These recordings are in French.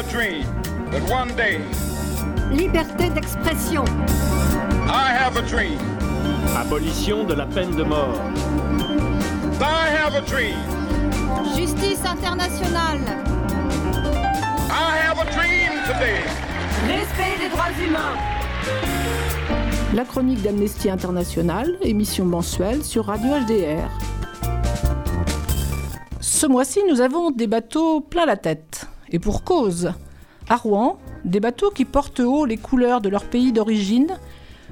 a dream that one day. Liberté d'expression. I have a dream. Abolition de la peine de mort. I have a dream. Justice internationale. I have a dream today. Respect des droits humains. La chronique d'Amnesty International, émission mensuelle sur Radio HDR. Ce mois-ci, nous avons des bateaux plein la tête. Et pour cause. À Rouen, des bateaux qui portent haut les couleurs de leur pays d'origine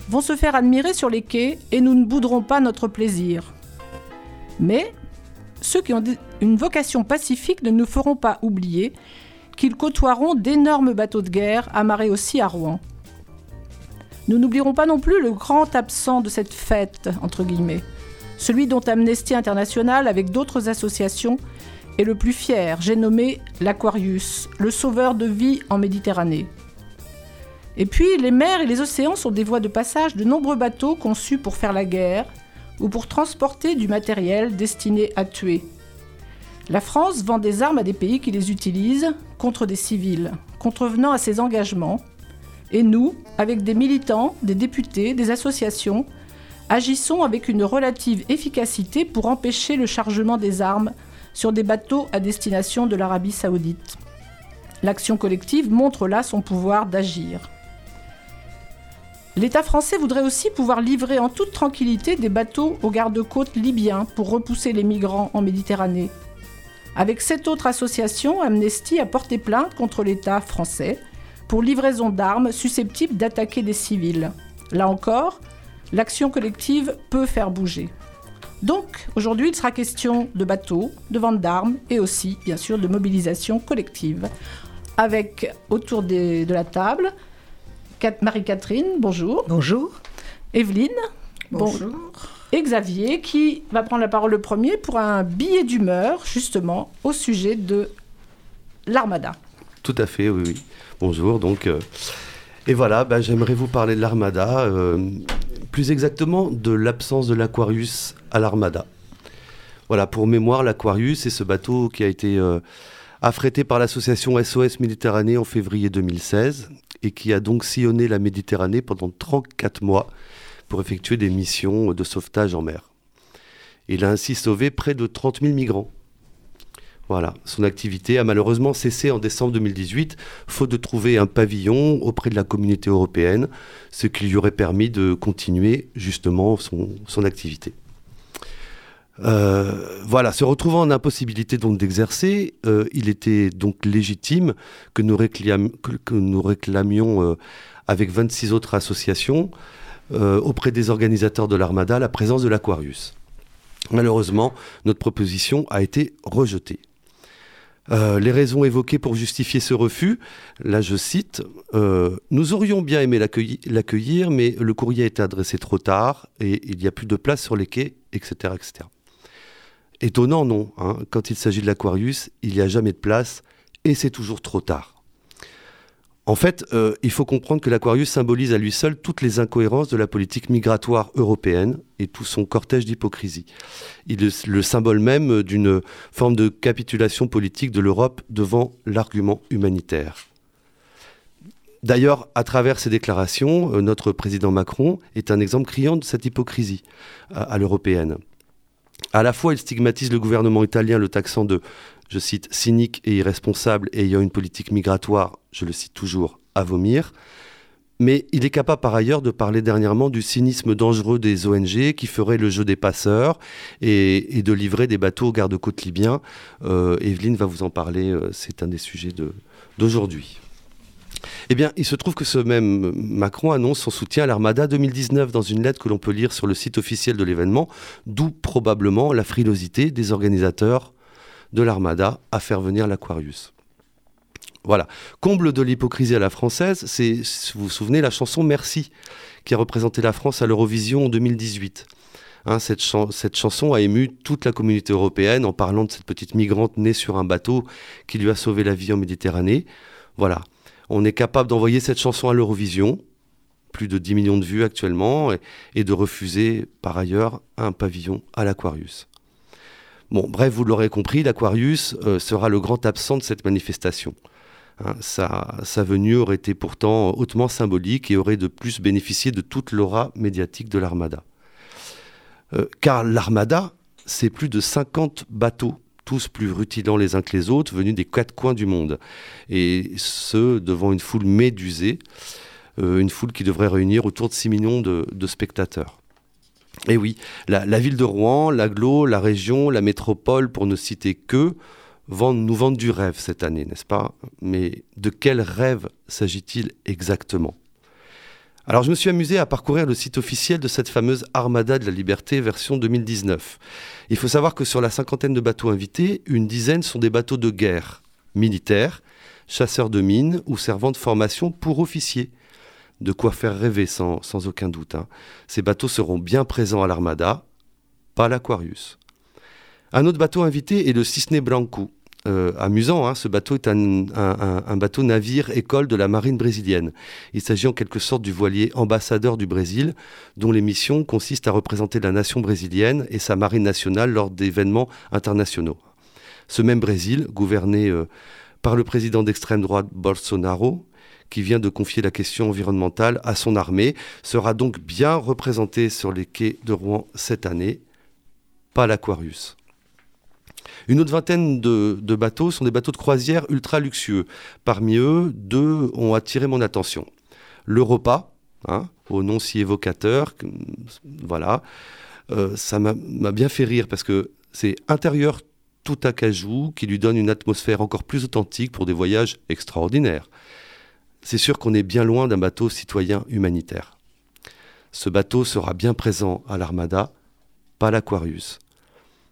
vont se faire admirer sur les quais et nous ne bouderons pas notre plaisir. Mais ceux qui ont une vocation pacifique ne nous feront pas oublier qu'ils côtoieront d'énormes bateaux de guerre amarrés aussi à Rouen. Nous n'oublierons pas non plus le grand absent de cette fête, entre guillemets, celui dont Amnesty International, avec d'autres associations, est le plus fier, j'ai nommé l'Aquarius, le sauveur de vie en Méditerranée. Et puis, les mers et les océans sont des voies de passage de nombreux bateaux conçus pour faire la guerre ou pour transporter du matériel destiné à tuer. La France vend des armes à des pays qui les utilisent contre des civils, contrevenant à ses engagements. Et nous, avec des militants, des députés, des associations, agissons avec une relative efficacité pour empêcher le chargement des armes sur des bateaux à destination de l'Arabie saoudite. L'action collective montre là son pouvoir d'agir. L'État français voudrait aussi pouvoir livrer en toute tranquillité des bateaux aux gardes-côtes libyens pour repousser les migrants en Méditerranée. Avec cette autre association, Amnesty a porté plainte contre l'État français pour livraison d'armes susceptibles d'attaquer des civils. Là encore, l'action collective peut faire bouger. Donc, aujourd'hui, il sera question de bateaux, de vente d'armes et aussi, bien sûr, de mobilisation collective. Avec autour de la table, Marie-Catherine, bonjour. Bonjour. Evelyne. Bonjour. et Xavier qui va prendre la parole le premier pour un billet d'humeur, justement, au sujet de l'Armada. Tout à fait, oui, oui. Bonjour, donc. Euh, et voilà, bah, j'aimerais vous parler de l'Armada. Euh, plus exactement de l'absence de l'Aquarius à l'Armada. Voilà, pour mémoire, l'Aquarius est ce bateau qui a été euh, affrété par l'association SOS Méditerranée en février 2016 et qui a donc sillonné la Méditerranée pendant 34 mois pour effectuer des missions de sauvetage en mer. Il a ainsi sauvé près de 30 000 migrants. Voilà, son activité a malheureusement cessé en décembre 2018, faute de trouver un pavillon auprès de la communauté européenne, ce qui lui aurait permis de continuer justement son, activité. Euh, voilà, se retrouvant en impossibilité donc d'exercer, euh, il était donc légitime que nous, réclamions euh, avec 26 autres associations auprès des organisateurs de l'Armada la présence de l'Aquarius. Malheureusement, notre proposition a été rejetée. Euh, les raisons évoquées pour justifier ce refus, là je cite, euh, Nous aurions bien aimé l'accueillir, mais le courrier a été adressé trop tard et il n'y a plus de place sur les quais, etc. etc. Étonnant, non hein. Quand il s'agit de l'Aquarius, il n'y a jamais de place et c'est toujours trop tard. En fait, euh, il faut comprendre que l'Aquarius symbolise à lui seul toutes les incohérences de la politique migratoire européenne et tout son cortège d'hypocrisie. Il est le symbole même d'une forme de capitulation politique de l'Europe devant l'argument humanitaire. D'ailleurs, à travers ces déclarations, euh, notre président Macron est un exemple criant de cette hypocrisie à l'européenne. À la fois, il stigmatise le gouvernement italien, le taxant de je cite, cynique et irresponsable et ayant une politique migratoire, je le cite toujours, à vomir. Mais il est capable par ailleurs de parler dernièrement du cynisme dangereux des ONG qui ferait le jeu des passeurs et, de livrer des bateaux aux gardes-côtes libyens. Euh, Evelyne va vous en parler, euh, c'est un des sujets d'aujourd'hui. Eh bien, il se trouve que ce même Macron annonce son soutien à l'Armada 2019 dans une lettre que l'on peut lire sur le site officiel de l'événement, d'où probablement la frilosité des organisateurs de l'Armada à faire venir l'Aquarius. Voilà. Comble de l'hypocrisie à la française, c'est, vous vous souvenez, la chanson Merci, qui a représenté la France à l'Eurovision en 2018. Hein, cette, cette, chanson a ému toute la communauté européenne en parlant de cette petite migrante née sur un bateau qui lui a sauvé la vie en Méditerranée. Voilà. On est capable d'envoyer cette chanson à l'Eurovision, plus de 10 millions de vues actuellement, et de refuser par ailleurs un pavillon à l'Aquarius. Bon, bref, vous l'aurez compris, l'Aquarius euh, sera le grand absent de cette manifestation. Hein, sa, venue aurait été pourtant hautement symbolique et aurait de plus bénéficié de toute l'aura médiatique de l'armada. Euh, car l'armada, c'est plus de 50 bateaux, tous plus rutilants les uns que les autres, venus des quatre coins du monde. Et ce, devant une foule médusée, euh, une foule qui devrait réunir autour de 6 millions de, spectateurs. Et oui, la, la, ville de Rouen, l'aglo, la région, la métropole, pour ne citer que, nous vendent du rêve cette année, n'est-ce pas? Mais de quel rêve s'agit-il exactement? Alors je me suis amusé à parcourir le site officiel de cette fameuse Armada de la Liberté version 2019. Il faut savoir que sur la cinquantaine de bateaux invités, une dizaine sont des bateaux de guerre, militaires, chasseurs de mines ou servant de formation pour officiers. De quoi faire rêver sans, aucun doute. Hein. Ces bateaux seront bien présents à l'Armada, pas l'Aquarius. Un autre bateau invité est le Cisne Branco, euh, amusant. Hein. Ce bateau est un, bateau navire école de la marine brésilienne. Il s'agit en quelque sorte du voilier ambassadeur du Brésil, dont les missions consistent à représenter la nation brésilienne et sa marine nationale lors d'événements internationaux. Ce même Brésil, gouverné euh, par le président d'extrême droite Bolsonaro, qui vient de confier la question environnementale à son armée, sera donc bien représenté sur les quais de Rouen cette année, pas l'Aquarius. Une autre vingtaine de, bateaux sont des bateaux de croisière ultra luxueux. Parmi eux, deux ont attiré mon attention. L'Europa, hein, au nom si évocateur, voilà, euh, ça m'a bien fait rire parce que c'est intérieur tout à cajou qui lui donne une atmosphère encore plus authentique pour des voyages extraordinaires. C'est sûr qu'on est bien loin d'un bateau citoyen humanitaire. Ce bateau sera bien présent à l'Armada, pas l'Aquarius.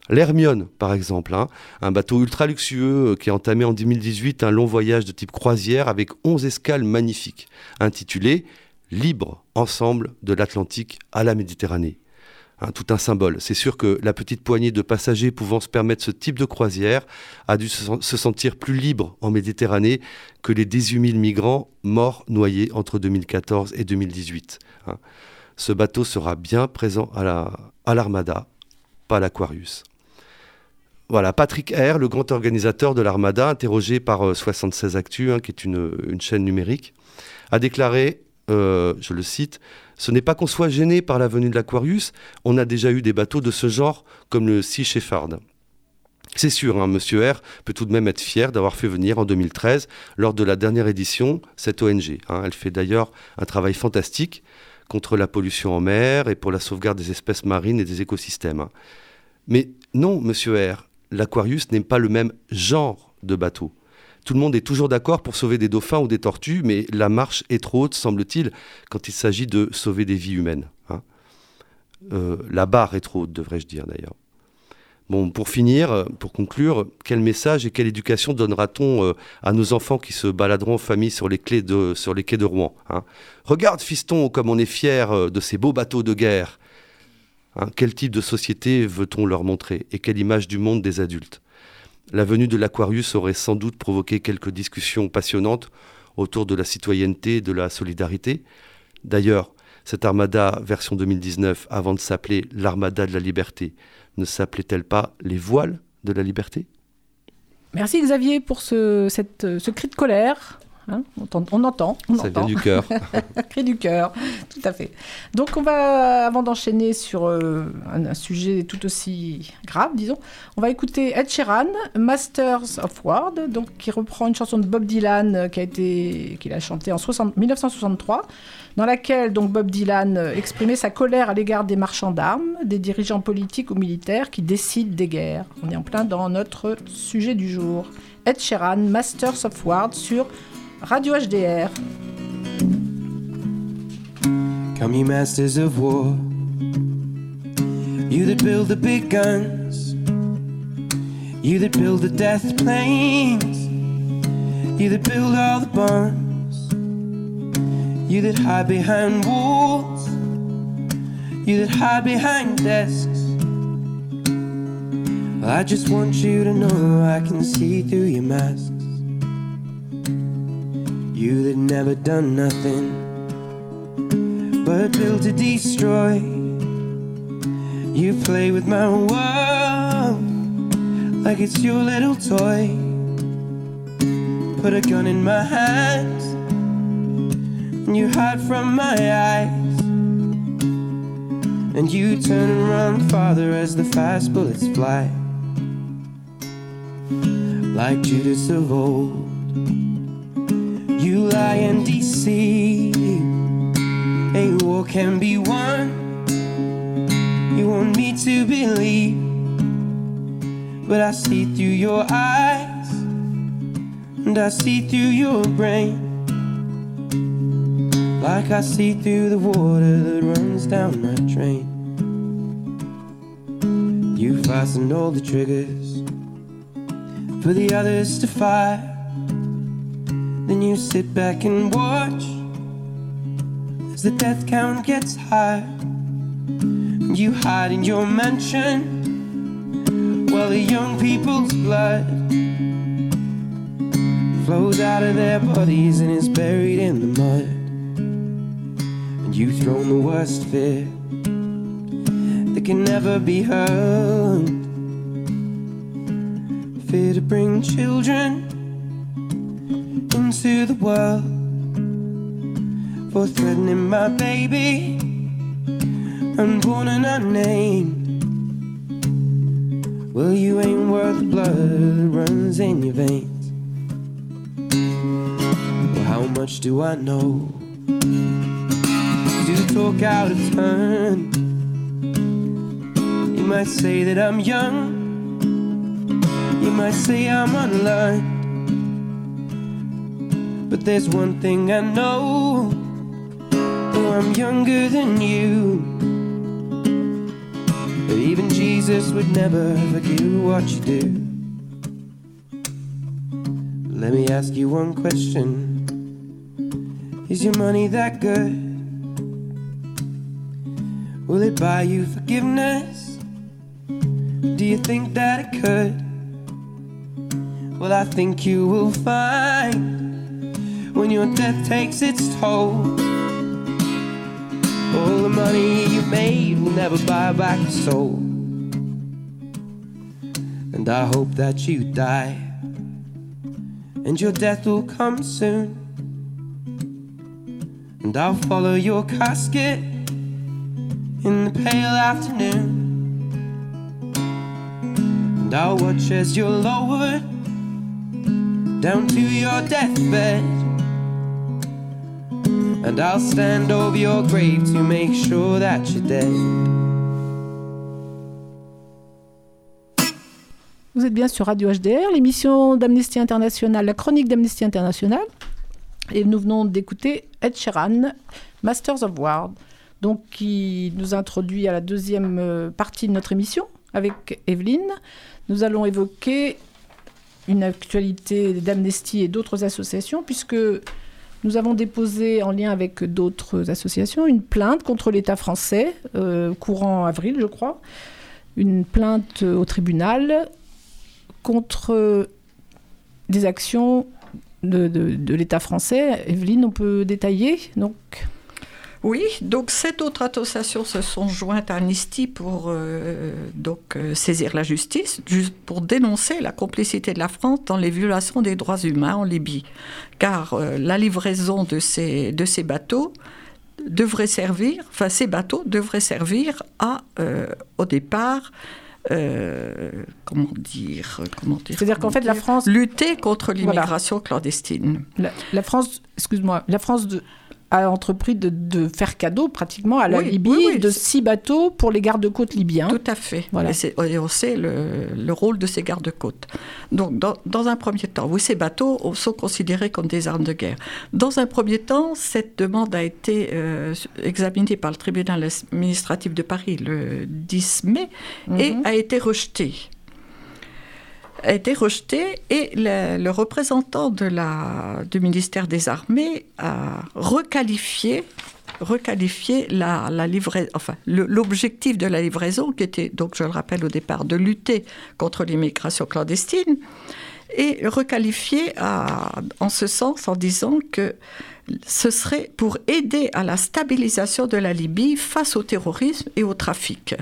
L'Hermione, par exemple, hein, un bateau ultra luxueux euh, qui a entamé en 2018 un long voyage de type croisière avec 11 escales magnifiques, intitulé Libre ensemble de l'Atlantique à la Méditerranée. Hein, tout un symbole. C'est sûr que la petite poignée de passagers pouvant se permettre ce type de croisière a dû se sentir plus libre en Méditerranée que les 18 000 migrants morts noyés entre 2014 et 2018. Hein. Ce bateau sera bien présent à l'Armada, pas à l'Aquarius. Voilà, Patrick R, le grand organisateur de l'Armada, interrogé par 76 euh, Actu, hein, qui est une, chaîne numérique, a déclaré, euh, je le cite, Ce n'est pas qu'on soit gêné par la venue de l'Aquarius, on a déjà eu des bateaux de ce genre, comme le Sea Shepherd. C'est sûr, hein, Monsieur R peut tout de même être fier d'avoir fait venir en 2013, lors de la dernière édition, cette ONG. Hein. elle fait d'ailleurs un travail fantastique contre la pollution en mer et pour la sauvegarde des espèces marines et des écosystèmes. Mais non, Monsieur R, l'Aquarius n'est pas le même genre de bateau. Tout le monde est toujours d'accord pour sauver des dauphins ou des tortues, mais la marche est trop haute, semble-t-il, quand il s'agit de sauver des vies humaines. Hein. Euh, la barre est trop haute, devrais-je dire d'ailleurs. Bon, pour finir, pour conclure, quel message et quelle éducation donnera-t-on euh, à nos enfants qui se baladeront en famille sur les, quais de Rouen hein? Regarde, fiston, comme on est fier euh, de ces beaux bateaux de guerre. Hein, quel type de société veut-on leur montrer et quelle image du monde des adultes? La venue de l'Aquarius aurait sans doute provoqué quelques discussions passionnantes autour de la citoyenneté et de la solidarité. D'ailleurs, cette armada version 2019, avant de s'appeler l'armada de la liberté, ne s'appelait-elle pas les voiles de la liberté? Merci Xavier pour ce, ce cri de colère. Hein, on, entend, on Ça vient du cœur. Cri du cœur, tout à fait. Donc on va, avant d'enchaîner sur euh, un, sujet tout aussi grave, disons, on va écouter Ed Sheeran, Masters of Word, donc qui reprend une chanson de Bob Dylan euh, qui a été, qu'il a chantée en 1963, dans laquelle donc Bob Dylan euh, exprimait sa colère à l'égard des marchands d'armes, des dirigeants politiques ou militaires qui décident des guerres. On est en plein dans notre sujet du jour. Ed Sheeran, Masters of Word sur Radio HDR. Come, you masters of war. You that build the big guns. You that build the death planes. You that build all the bombs. You that hide behind walls. You that hide behind desks. I just want you to know I can see through your mask. You that never done nothing but build to destroy. You play with my world like it's your little toy. put a gun in my hands, and you hide from my eyes. And you turn and run farther as the fast bullets fly. Like Judas of old, you lie and deceive. A war can be won. You want me to believe, but I see through your eyes, and I see through your brain. Like I see through the water that runs down my drain. You fasten all the triggers for the others to fire. Then you sit back and watch as the death count gets higher. You hide in your mansion while the young people's blood flows out of their bodies and is buried in the mud. And you've thrown the worst fear that can never be heard. Fear to bring children into the world for threatening my baby, and unborn and unnamed. Well, you ain't worth the blood that runs in your veins. Well, how much do I know? Do talk out of turn. You might say that I'm young. You might say I'm unlearned. But there's one thing I know. Though I'm younger than you. But even Jesus would never forgive what you do. Let me ask you one question Is your money that good? Will it buy you forgiveness? Do you think that it could? Well, I think you will find when your death takes its toll. All the money you made will never buy back your soul. And I hope that you die, and your death will come soon. And I'll follow your casket in the pale afternoon. And I'll watch as you're lowered down to your deathbed. And I'll stand over your grave to make sure that you're dead. Vous êtes bien sur Radio HDR, l'émission d'Amnesty International, la chronique d'Amnesty International. Et nous venons d'écouter Ed Sheeran, Masters of War, donc qui nous introduit à la deuxième euh, partie de notre émission avec Evelyne. Nous allons évoquer une actualité d'Amnesty et d'autres associations, puisque nous avons déposé, en lien avec d'autres associations, une plainte contre l'État français, euh, courant avril, je crois, une plainte au tribunal contre des actions de, de- l'État français. Evelyne, on peut détailler donc? Oui, donc sept autres associations se sont jointes à Amnesty pour euh, donc, euh, saisir la justice, juste pour dénoncer la complicité de la France dans les violations des droits humains en Libye. Car euh, la livraison de ces, de ces bateaux devrait servir, enfin ces bateaux devraient servir à, euh, au départ, euh, comment dire, comment dire, C'est-à-dire qu'en fait, la France- lutter contre Voilà. l'immigration clandestine. la, la France, excuse-moi, la France de- a entrepris de, de faire cadeau pratiquement à la Oui, Libye oui, oui, de six bateaux pour les gardes-côtes libyens. Tout à fait. Voilà. Et, on sait le, le rôle de ces gardes-côtes. Donc, dans, dans un premier temps, oui, ces bateaux sont considérés comme des armes de guerre. Dans un premier temps, cette demande a été euh, examinée par le tribunal administratif de Paris le 10 mai et Mhm. a été rejetée. A été rejetée et le, représentant de la, du ministère des Armées a requalifié l'objectif de la livraison, qui était, donc je le rappelle au départ, de lutter contre l'immigration clandestine, et requalifié à- en ce sens en disant que ce serait pour aider à la stabilisation de la Libye face au terrorisme et au trafic.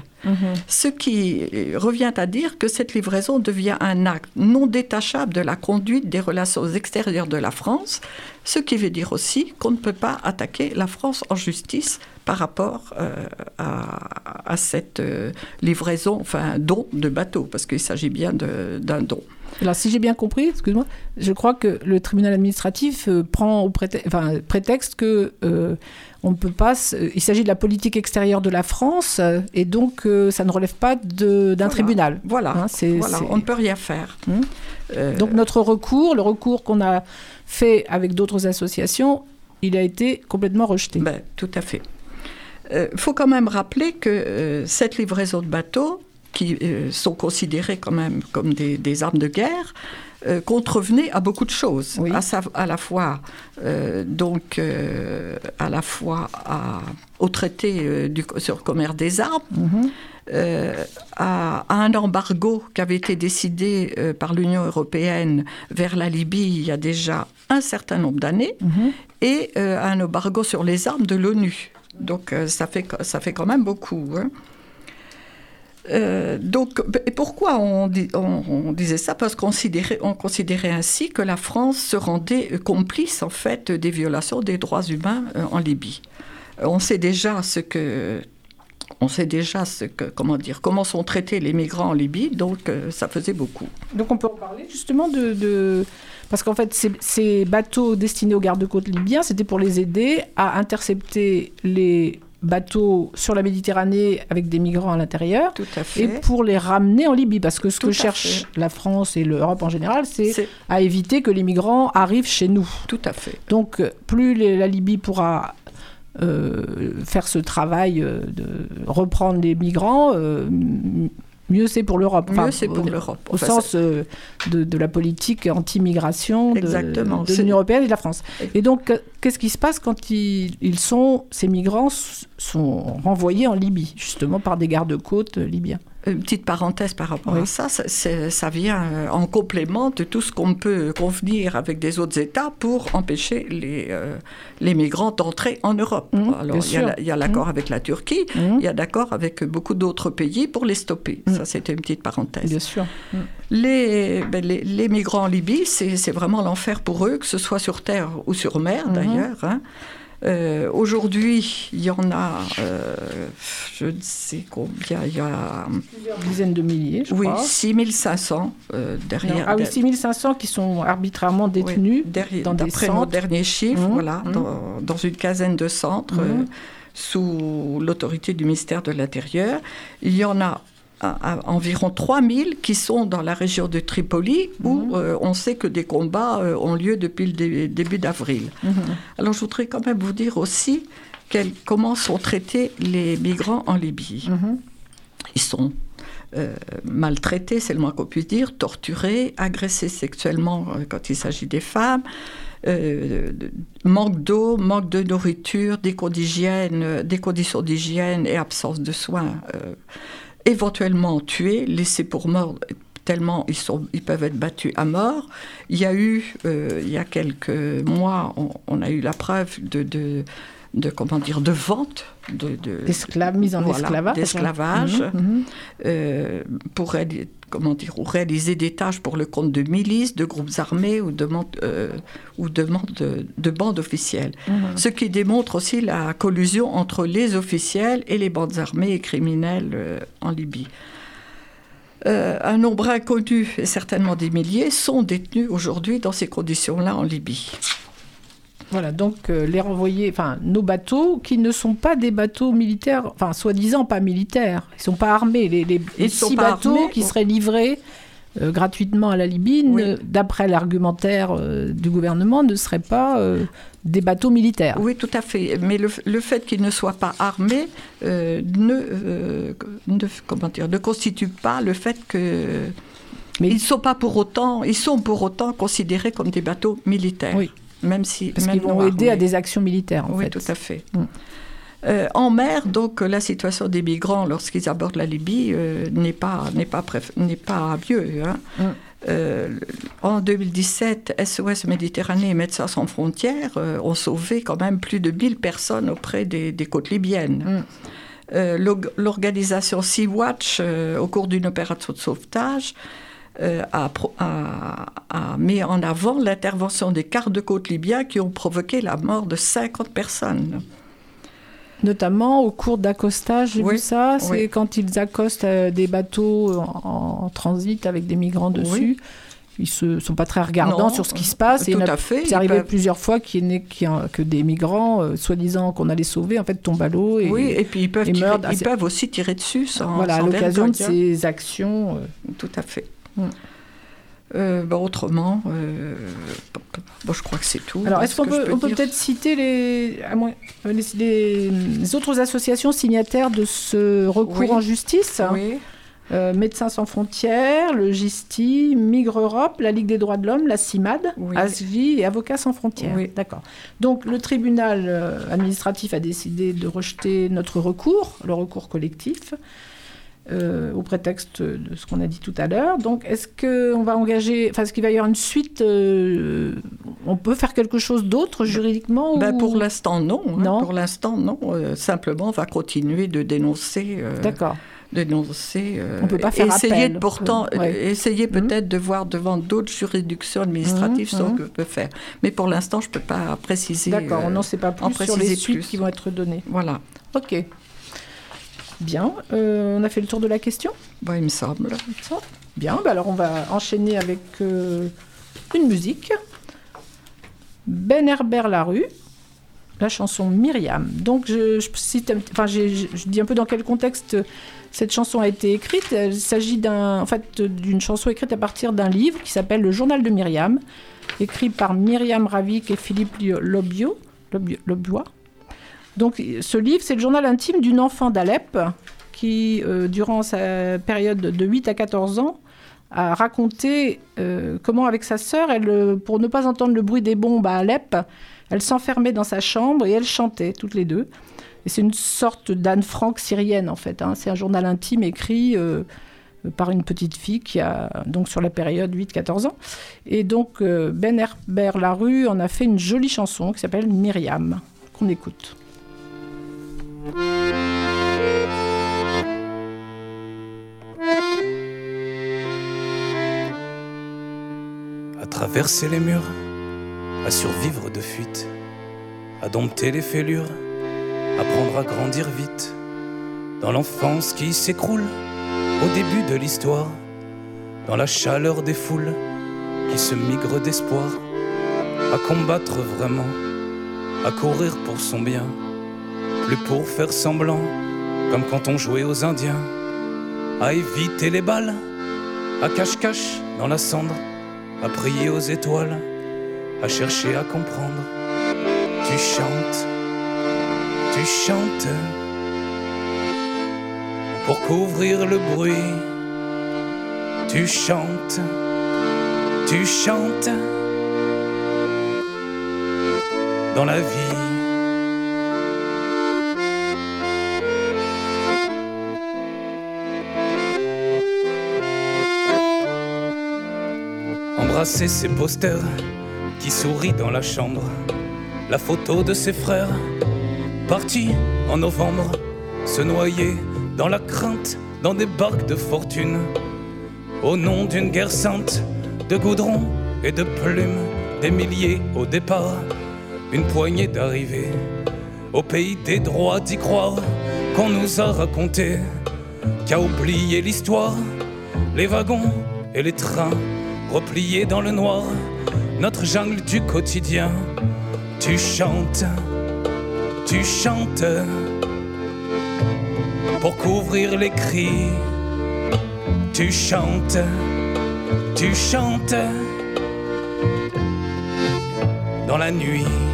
Ce qui revient à dire que cette livraison devient un acte non détachable de la conduite des relations extérieures de la France, ce qui veut dire aussi qu'on ne peut pas attaquer la France en justice par rapport euh, à, à cette euh, livraison, enfin don de bateau, parce qu'il s'agit bien d'un don. Alors, si j'ai bien compris, excuse-moi, je crois que le tribunal administratif euh, prend au prétexte, enfin, prétexte que on ne peut pas. il s'agit de la politique extérieure de la France, et donc ça ne relève pas d'un Voilà. tribunal. Voilà, Hein, voilà on ne peut rien faire. Euh, Donc notre recours, le recours qu'on a fait avec d'autres associations, il a été complètement rejeté. Ben, tout à fait. Il faut quand même rappeler que euh, cette livraison de bateaux, qui euh, sont considérés quand même comme des, des armes de guerre, euh, contrevenaient à beaucoup de choses, Oui. à, sa- à la fois euh, donc euh, à la fois à- au traité euh, du, sur le commerce des armes, Mhm. euh, à, à un embargo qui avait été décidé euh, par l'Union européenne vers la Libye il y a déjà un certain nombre d'années, Mhm. et euh, à un embargo sur les armes de l'ONU. Donc euh, ça, fait, ça fait quand même beaucoup. hein. Euh, donc, et pourquoi on, on- disait ça? Parce qu'on considérait, on considérait ainsi que la France se rendait euh, complice en fait des violations des droits humains en Libye. On sait déjà ce que on sait déjà ce que, comment dire, comment sont traités les migrants en Libye, donc euh, ça faisait beaucoup. Donc on peut en parler justement de... de- Parce qu'en fait, ces, ces bateaux destinés aux gardes-côtes libyens, c'était pour les aider à intercepter les bateaux sur la Méditerranée avec des migrants à l'intérieur Tout à et pour les ramener en Libye. Parce que ce Tout que cherche fait. la France et l'Europe en général, c'est C'est à éviter que les migrants arrivent chez nous. tout à fait. Donc, euh, plus les- la Libye pourra faire ce travail euh, de reprendre les migrants, euh, mieux c'est pour l'Europe. Mieux Enfin, c'est pour au- l'Europe. Au Enfin, sens euh, de, de la politique anti-migration de, l'Union européenne et de la France. Et donc, euh, qu'est-ce qui se passe quand ils, ils sont, ces migrants sont renvoyés en Libye, justement par des gardes-côtes euh, libyens? Une petite parenthèse par rapport Oui. à ça, ça, vient euh, en complément de tout ce qu'on peut convenir avec des autres États pour empêcher les, euh, les migrants d'entrer en Europe. Mhm, Alors, il y a la- l'accord avec la Turquie, Mhm. il y a d'accord avec beaucoup d'autres pays pour les stopper. Ça, c'était une petite parenthèse. Bien sûr. Les, ben, les, les migrants en Libye, c'est vraiment l'enfer pour eux, que ce soit sur terre ou sur mer d'ailleurs. hein. Euh, Aujourd'hui, il y en a, euh, je ne sais combien, il y a Plusieurs dizaines de milliers, je oui, crois. 6500 euh, derrière. ah oui, der- 6500 qui sont arbitrairement oui, détenus derrière- dans des d'après nos derniers chiffres, Mhm, voilà, mhm. dans, dans une quinzaine de centres Mhm. euh, sous l'autorité du ministère de l'Intérieur. Il y en a à- à environ 3000 qui sont dans la région de Tripoli, Mhm. où euh, on sait que des combats euh, ont lieu depuis le dé- début d'avril. Mhm. Alors je voudrais quand même vous dire aussi quel- comment sont traités les migrants en Libye. Mhm. Ils sont euh, maltraités, c'est le moins qu'on puisse dire, torturés, agressés sexuellement quand il s'agit des femmes, euh, manque d'eau, manque de nourriture, des, des conditions d'hygiène et absence de soins, euh, éventuellement tués, laissés pour morts tellement ils, peuvent être battus à mort. Il y a eu, euh, il y a quelques mois, on, a eu la preuve de, de comment dire, de vente, de, de- D'esclaves, mise en Voilà, esclavage. d'esclavage. Mhm, mhm. euh, pour comment dire, ou réaliser des tâches pour le compte de milices, de groupes armés ou de, euh, ou de, man- de- de bandes officielles. Mhm. Ce qui démontre aussi la collusion entre les officiels et les bandes armées et criminelles euh, en Libye. Un nombre inconnu, et certainement des milliers, sont détenus aujourd'hui dans ces conditions-là en Libye. Voilà, donc euh, les renvoyer, enfin nos bateaux qui ne sont pas des bateaux militaires, enfin soi-disant pas militaires, ils sont pas armés. Les, six bateaux armés, qui bon. seraient livrés euh, gratuitement à la Libye, Oui. d'après l'argumentaire euh, du gouvernement, ne seraient pas des bateaux militaires. Oui, tout à fait. Mais le, le fait qu'ils ne soient pas armés ne, ne, comment dire, ne constitue pas le fait que. Mais- ils sont pas pour autant, ils sont pour autant considérés comme des bateaux militaires, Oui. Même si Parce qu'ils vont aider à des actions militaires, en oui, fait. tout à fait. Mm. Euh, en mer, donc, la situation des migrants lorsqu'ils abordent la Libye euh, n'est pas n'est pas n'est pas mieux. hein. Mm. Euh, en 2017, SOS Méditerranée et Médecins sans frontières ont sauvé quand même plus de 1000 personnes auprès des, des côtes libyennes. Mm. L'org- L'organisation Sea-Watch, au cours d'une opération de sauvetage, euh, a, a mis en avant l'intervention des gardes-côtes libyens qui ont provoqué la mort de 50 personnes. Notamment au cours d'accostage, j'ai Oui, vu ça. C'est oui. quand ils accostent euh, des bateaux en, en transit avec des migrants dessus. Ils ne sont pas très regardants Non, sur ce qui se passe. et Tout a- à fait. C'est arrivé peuvent- plusieurs fois y en ait- y que des migrants, euh, soi-disant qu'on allait sauver, en fait tombent à l'eau. Et, oui, et puis ils peuvent, et tirer- ils assez- peuvent aussi tirer dessus sans, voilà, à l'occasion de ces actions. euh, Tout à fait. Euh, bah, autrement, euh, bon, je crois que c'est tout. Alors, est-ce ce qu'on peut, peut-être citer les, euh, les, les- les autres associations signataires de ce recours Oui. en justice Oui, Euh, Médecins sans frontières, le GISTI, Migre Europe, la Ligue des droits de l'homme, la CIMAD, Oui. ASVI et Avocats sans frontières. D'accord. Donc le tribunal administratif a décidé de rejeter notre recours, le recours collectif, euh, au prétexte de ce qu'on a dit tout à l'heure. Donc est-ce qu'on va engager, enfin est-ce qu'il va y avoir une suite euh, On peut faire quelque chose d'autre juridiquement Ben, ou- pour l'instant, non. hein. Non. Pour l'instant, non. Euh, simplement, on va continuer de dénoncer. D'accord. dénoncer. On peut pas faire essayer appel. De pourtant, ouais. essayer Mhm. peut-être de voir devant d'autres juridictions administratives Mhm, ce mhm. qu'on peut faire. Mais pour l'instant, je ne peux pas préciser. D'accord, on n'en sait pas plus sur les suites plus. qui vont être données. Voilà, Ok. Bien, euh, on a fait le tour de la question Bon, il me semble. Bien, bah alors on va enchaîner avec euh, une musique. Ben Herbert Larue, la chanson Myriam. Donc je, je cite enfin, je, je dis un peu dans quel contexte cette chanson a été écrite. Il s'agit d'un, en fait, d'une chanson écrite à partir d'un livre qui s'appelle Le Journal de Myriam, écrit par Myriam Ravik et Philippe Lobio, Lobio- Lobiois. Donc ce livre, c'est le journal intime d'une enfant d'Alep qui, euh, durant sa période de 8 à 14 ans, a raconté euh, comment, avec sa sœur, elle, euh, pour ne pas entendre le bruit des bombes à Alep, elle s'enfermait dans sa chambre et elle chantait toutes les deux. Et c'est une sorte d'Anne Frank syrienne, en fait. hein. C'est un journal intime écrit par une petite fille qui a donc sur la période 8-14 ans. Et donc Ben Herbert Larue en a fait une jolie chanson qui s'appelle Myriam, qu'on écoute. À traverser les murs, à survivre de fuite, à dompter les fêlures, apprendre à grandir vite, dans l'enfance qui s'écroule au début de l'histoire, dans la chaleur des foules qui se migrent d'espoir, à combattre vraiment, à courir pour son bien, plus pour faire semblant, comme quand on jouait aux Indiens, à éviter les balles, à cache-cache dans la cendre à prier aux étoiles, à chercher à comprendre. Tu chantes, tu chantes, pour couvrir le bruit. Tu chantes, tu chantes, dans la vie. Embrasser ses posters qui sourient dans la chambre. La photo de ses frères, partis en novembre, se noyer dans la crainte, dans des barques de fortune. Au nom d'une guerre sainte, de goudron et de plumes, des milliers au départ, une poignée d'arrivées. Au pays des droits d'y croire, qu'on nous a raconté, qu'a oublié l'histoire, les wagons et les trains repliés dans le noir, notre jungle du quotidien. Tu chantes, tu chantes, pour couvrir les cris. Tu chantes, tu chantes, dans la nuit.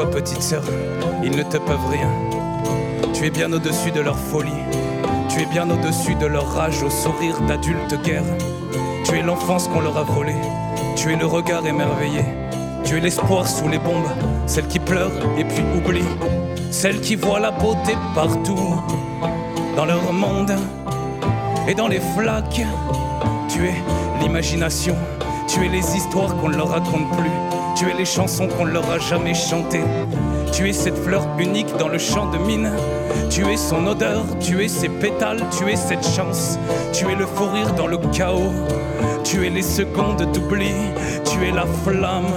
Toi, petite sœur, ils ne te peuvent rien. Tu es bien au-dessus de leur folie. Tu es bien au-dessus de leur rage, au sourire d'adulte guerre. Tu es l'enfance qu'on leur a volée. Tu es le regard émerveillé. Tu es l'espoir sous les bombes, celle qui pleure et puis oublie. Celle qui voit la beauté partout, dans leur monde et dans les flaques. Tu es l'imagination, tu es les histoires qu'on ne leur raconte plus. Tu es les chansons qu'on leur a jamais chantées. Tu es cette fleur unique dans le champ de mine. Tu es son odeur, tu es ses pétales, tu es cette chance. Tu es le fou rire dans le chaos. Tu es les secondes d'oubli. Tu es la flamme.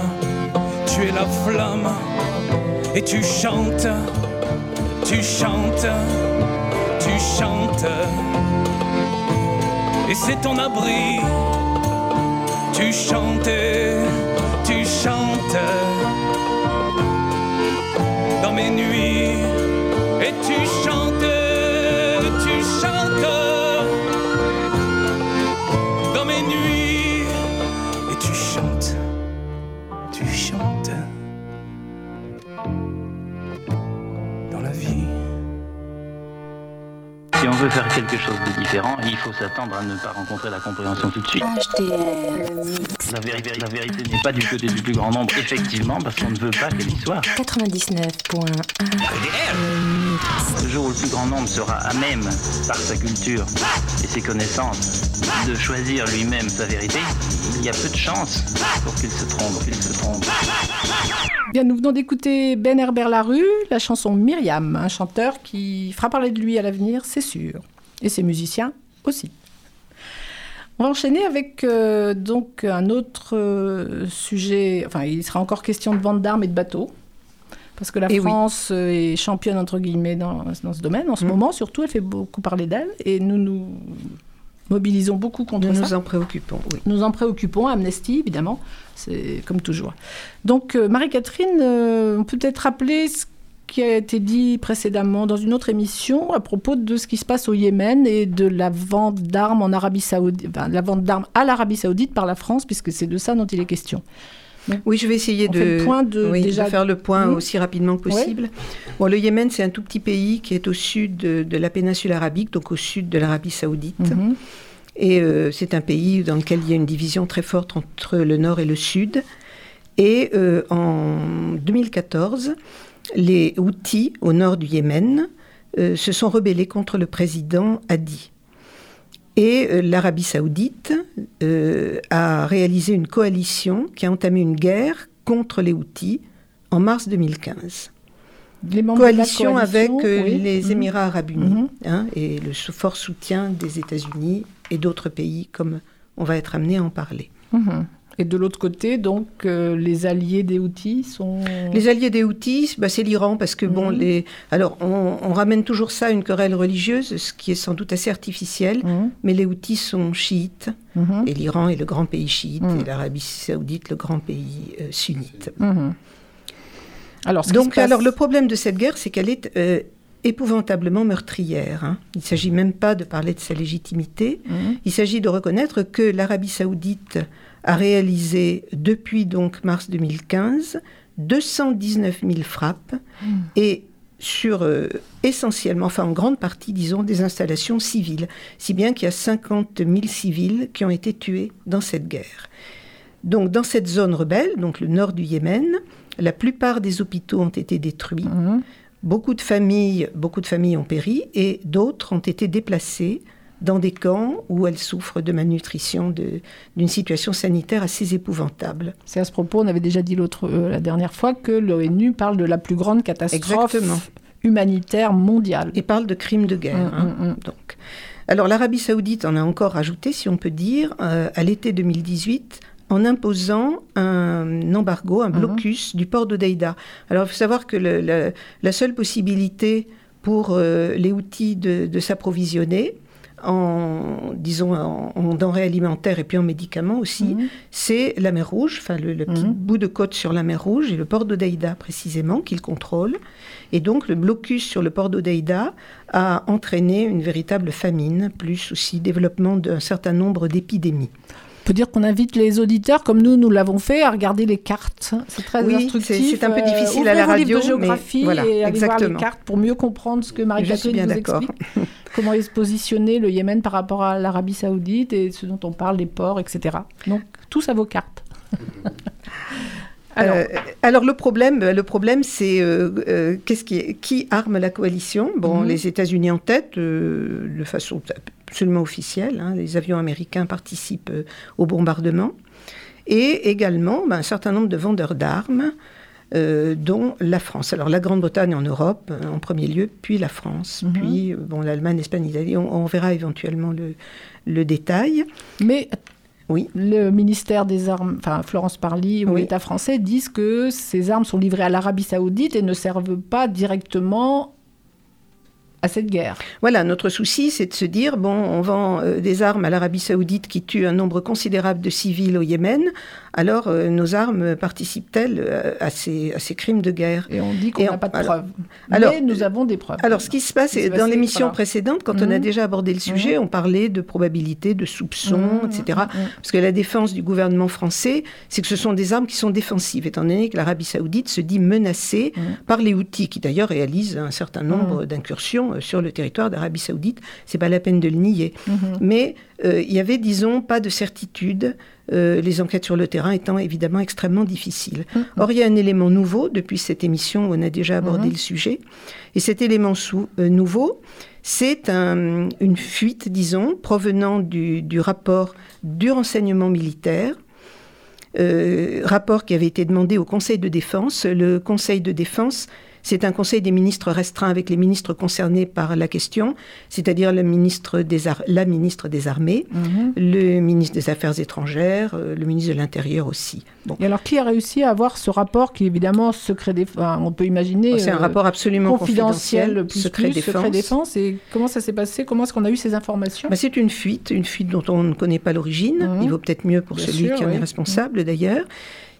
Tu es la flamme. Et tu chantes. Tu chantes. Tu chantes. Et c'est ton abri. Tu chantais. Tu chantes dans mes nuits et tu veut faire quelque chose de différent, il faut s'attendre à ne pas rencontrer la compréhension tout de suite. La vérité, la vérité n'est pas du côté du plus grand nombre, effectivement, parce qu'on ne veut pas qu'elle y soit. 99.1 Le jour où le plus grand nombre sera à même, par sa culture et ses connaissances, de choisir lui-même sa vérité, il y a peu de chances pour qu'il se trompe, qu'il se trompe. Bien, nous venons d'écouter Ben Herbert Larue, la chanson Myriam, un chanteur qui fera parler de lui à l'avenir, c'est sûr. Et ses musiciens aussi. On va enchaîner avec euh, donc un autre euh, sujet. Enfin, il sera encore question de vente d'armes et de bateaux. Parce que la Eh. France euh, est championne, entre guillemets, dans, dans ce domaine. En ce Mm. moment, surtout, elle fait beaucoup parler d'elle. Et nous nous mobilisons beaucoup contre Nous ça. nous en préoccupons, oui. Nous en préoccupons, Amnesty, évidemment, c'est comme toujours. Donc, euh, Marie-Catherine, euh, on peut peut-être rappeler ce qui a été dit précédemment dans une autre émission à propos de ce qui se passe au Yémen et de la vente d'armes en Arabie Saoudite, enfin, la vente d'armes à l'Arabie Saoudite par la France, puisque c'est de ça dont il est question. Oui, je vais essayer de, fait le point de- oui, de déjà- faire le point aussi rapidement que possible. Bon, le Yémen, c'est un tout petit pays qui est au sud de, de la péninsule arabique, donc au sud de l'Arabie saoudite. Mhm. Et euh, c'est un pays dans lequel il y a une division très forte entre le nord et le sud. Et euh, en 2014, les Houthis, au nord du Yémen, euh, se sont rebellés contre le président Hadi. Et euh, l'Arabie saoudite euh, a réalisé une coalition qui a entamé une guerre contre les Houthis en mars 2015. Les Coalition, avec euh, oui. les Mhm. Émirats arabes unis Mhm. hein, et le fort soutien des États-Unis et d'autres pays, comme on va être amené à en parler. Mhm. Et de l'autre côté, donc, euh, les alliés des Houthis sont... Les alliés des Houthis, bah, c'est l'Iran, parce que, bon, Mhm. les... alors, on, on ramène toujours ça à une querelle religieuse, ce qui est sans doute assez artificiel, Mhm. mais les Houthis sont chiites, Mhm. et l'Iran est le grand pays chiite, et l'Arabie saoudite le grand pays euh, sunnite. Alors, Donc, passe- alors, le problème de cette guerre, c'est qu'elle est euh, épouvantablement meurtrière. hein. Il ne s'agit même pas de parler de sa légitimité. Il s'agit de reconnaître que l'Arabie saoudite a réalisé, depuis donc mars 2015, 219 000 frappes et sur euh, essentiellement, enfin en grande partie, disons, des installations civiles, si bien qu'il y a 50 000 civils qui ont été tués dans cette guerre. Donc dans cette zone rebelle, donc le nord du Yémen, la plupart des hôpitaux ont été détruits, Mhm. beaucoup de familles, beaucoup de familles ont péri et d'autres ont été déplacées dans des camps où elles souffrent de malnutrition, de- d'une situation sanitaire assez épouvantable. C'est à ce propos, on avait déjà dit l'autre, euh, la dernière fois que l'ONU parle de la plus grande catastrophe Exactement. humanitaire mondiale. Et parle de crimes de guerre. Mm, hein. mm, mm. Donc, alors l'Arabie saoudite en a encore rajouté, si on peut dire, euh, à l'été 2018, en imposant un embargo, un blocus du port d'Odeida. Alors il faut savoir que le- le- la seule possibilité pour euh, les outils de, de s'approvisionner, en, disons, en, en denrées alimentaires et puis en médicaments aussi, Mhm. c'est la mer Rouge, enfin le, le petit Mhm. bout de côte sur la mer Rouge et le port d'Odeida précisément qu'il contrôle. Et donc le blocus sur le port d'Odeida a entraîné une véritable famine, plus aussi développement d'un certain nombre d'épidémies. On peut dire qu'on invite les auditeurs, comme nous, nous l'avons fait, à regarder les cartes. C'est très Oui, instructif. c'est- un peu Euh, difficile à la radio, de mais géographie voilà, et voir les cartes pour mieux comprendre ce que Marie-Catherine nous explique. comment est positionné le Yémen par rapport à l'Arabie Saoudite et ce dont on parle, les ports, etc. Donc, tous à vos cartes. Alors, euh, alors, le problème, le problème, c'est euh, euh, qu'est-ce qui, qui arme la coalition? Bon, mhm. les États-Unis en tête, de façon absolument officielle. Hein, les avions américains participent au bombardement, et également ben, un certain nombre de vendeurs d'armes. Dont la France. Alors la Grande-Bretagne en Europe en premier lieu, puis la France, mhm. puis bon l'Allemagne, l'Espagne, l'Italie. On, on, verra éventuellement le, le détail. Mais oui. Le ministère des Armes, enfin Florence Parly ou l'État français disent que ces armes sont livrées à l'Arabie saoudite et ne servent pas directement à cette guerre. Voilà, notre souci, c'est de se dire, bon, on vend euh, des armes à l'Arabie saoudite qui tue un nombre considérable de civils au Yémen, alors euh, nos armes participent-elles euh, à, ces, à, ces, crimes de guerre Et on dit qu'on n'a pas de preuves. Alors, Mais nous avons des preuves. Alors, ce qui se passe, c'est dans l'émission précédente, quand on a mhm. déjà abordé le sujet, mhm. on parlait de probabilité, de soupçons, mhm, etc. Parce que la défense du gouvernement français, c'est que ce sont des armes qui sont défensives, étant donné que l'Arabie saoudite se dit menacée par les Houthis, qui d'ailleurs réalisent un certain nombre d'incursions euh, sur le territoire d'Arabie Saoudite. C'est pas la peine de le nier. Mais euh, il y avait, disons, pas de certitude. Euh, les enquêtes sur le terrain étant évidemment extrêmement difficiles. Mhm. Or, il y a un élément nouveau depuis cette émission où on a déjà abordé mhm. le sujet. Et cet élément sous, nouveau, c'est une fuite, disons, provenant du, du rapport du renseignement militaire rapport qui avait été demandé au Conseil de défense. Le Conseil de défense c'est un conseil des ministres restreint avec les ministres concernés par la question, c'est-à-dire le ministre des la ministre des Armées, mhm. le ministre des Affaires étrangères, euh, le ministre de l'Intérieur aussi. Et alors, qui a réussi à avoir ce rapport qui, évidemment, secret défense, on peut imaginer. c'est un euh, rapport absolument confidentiel, secret, défense. Et comment ça s'est passé Comment est-ce qu'on a eu ces informations? Bah, C'est une fuite, une fuite dont on ne connaît pas l'origine. Mhm. Il vaut peut-être mieux pour celui qui en est responsable, d'ailleurs.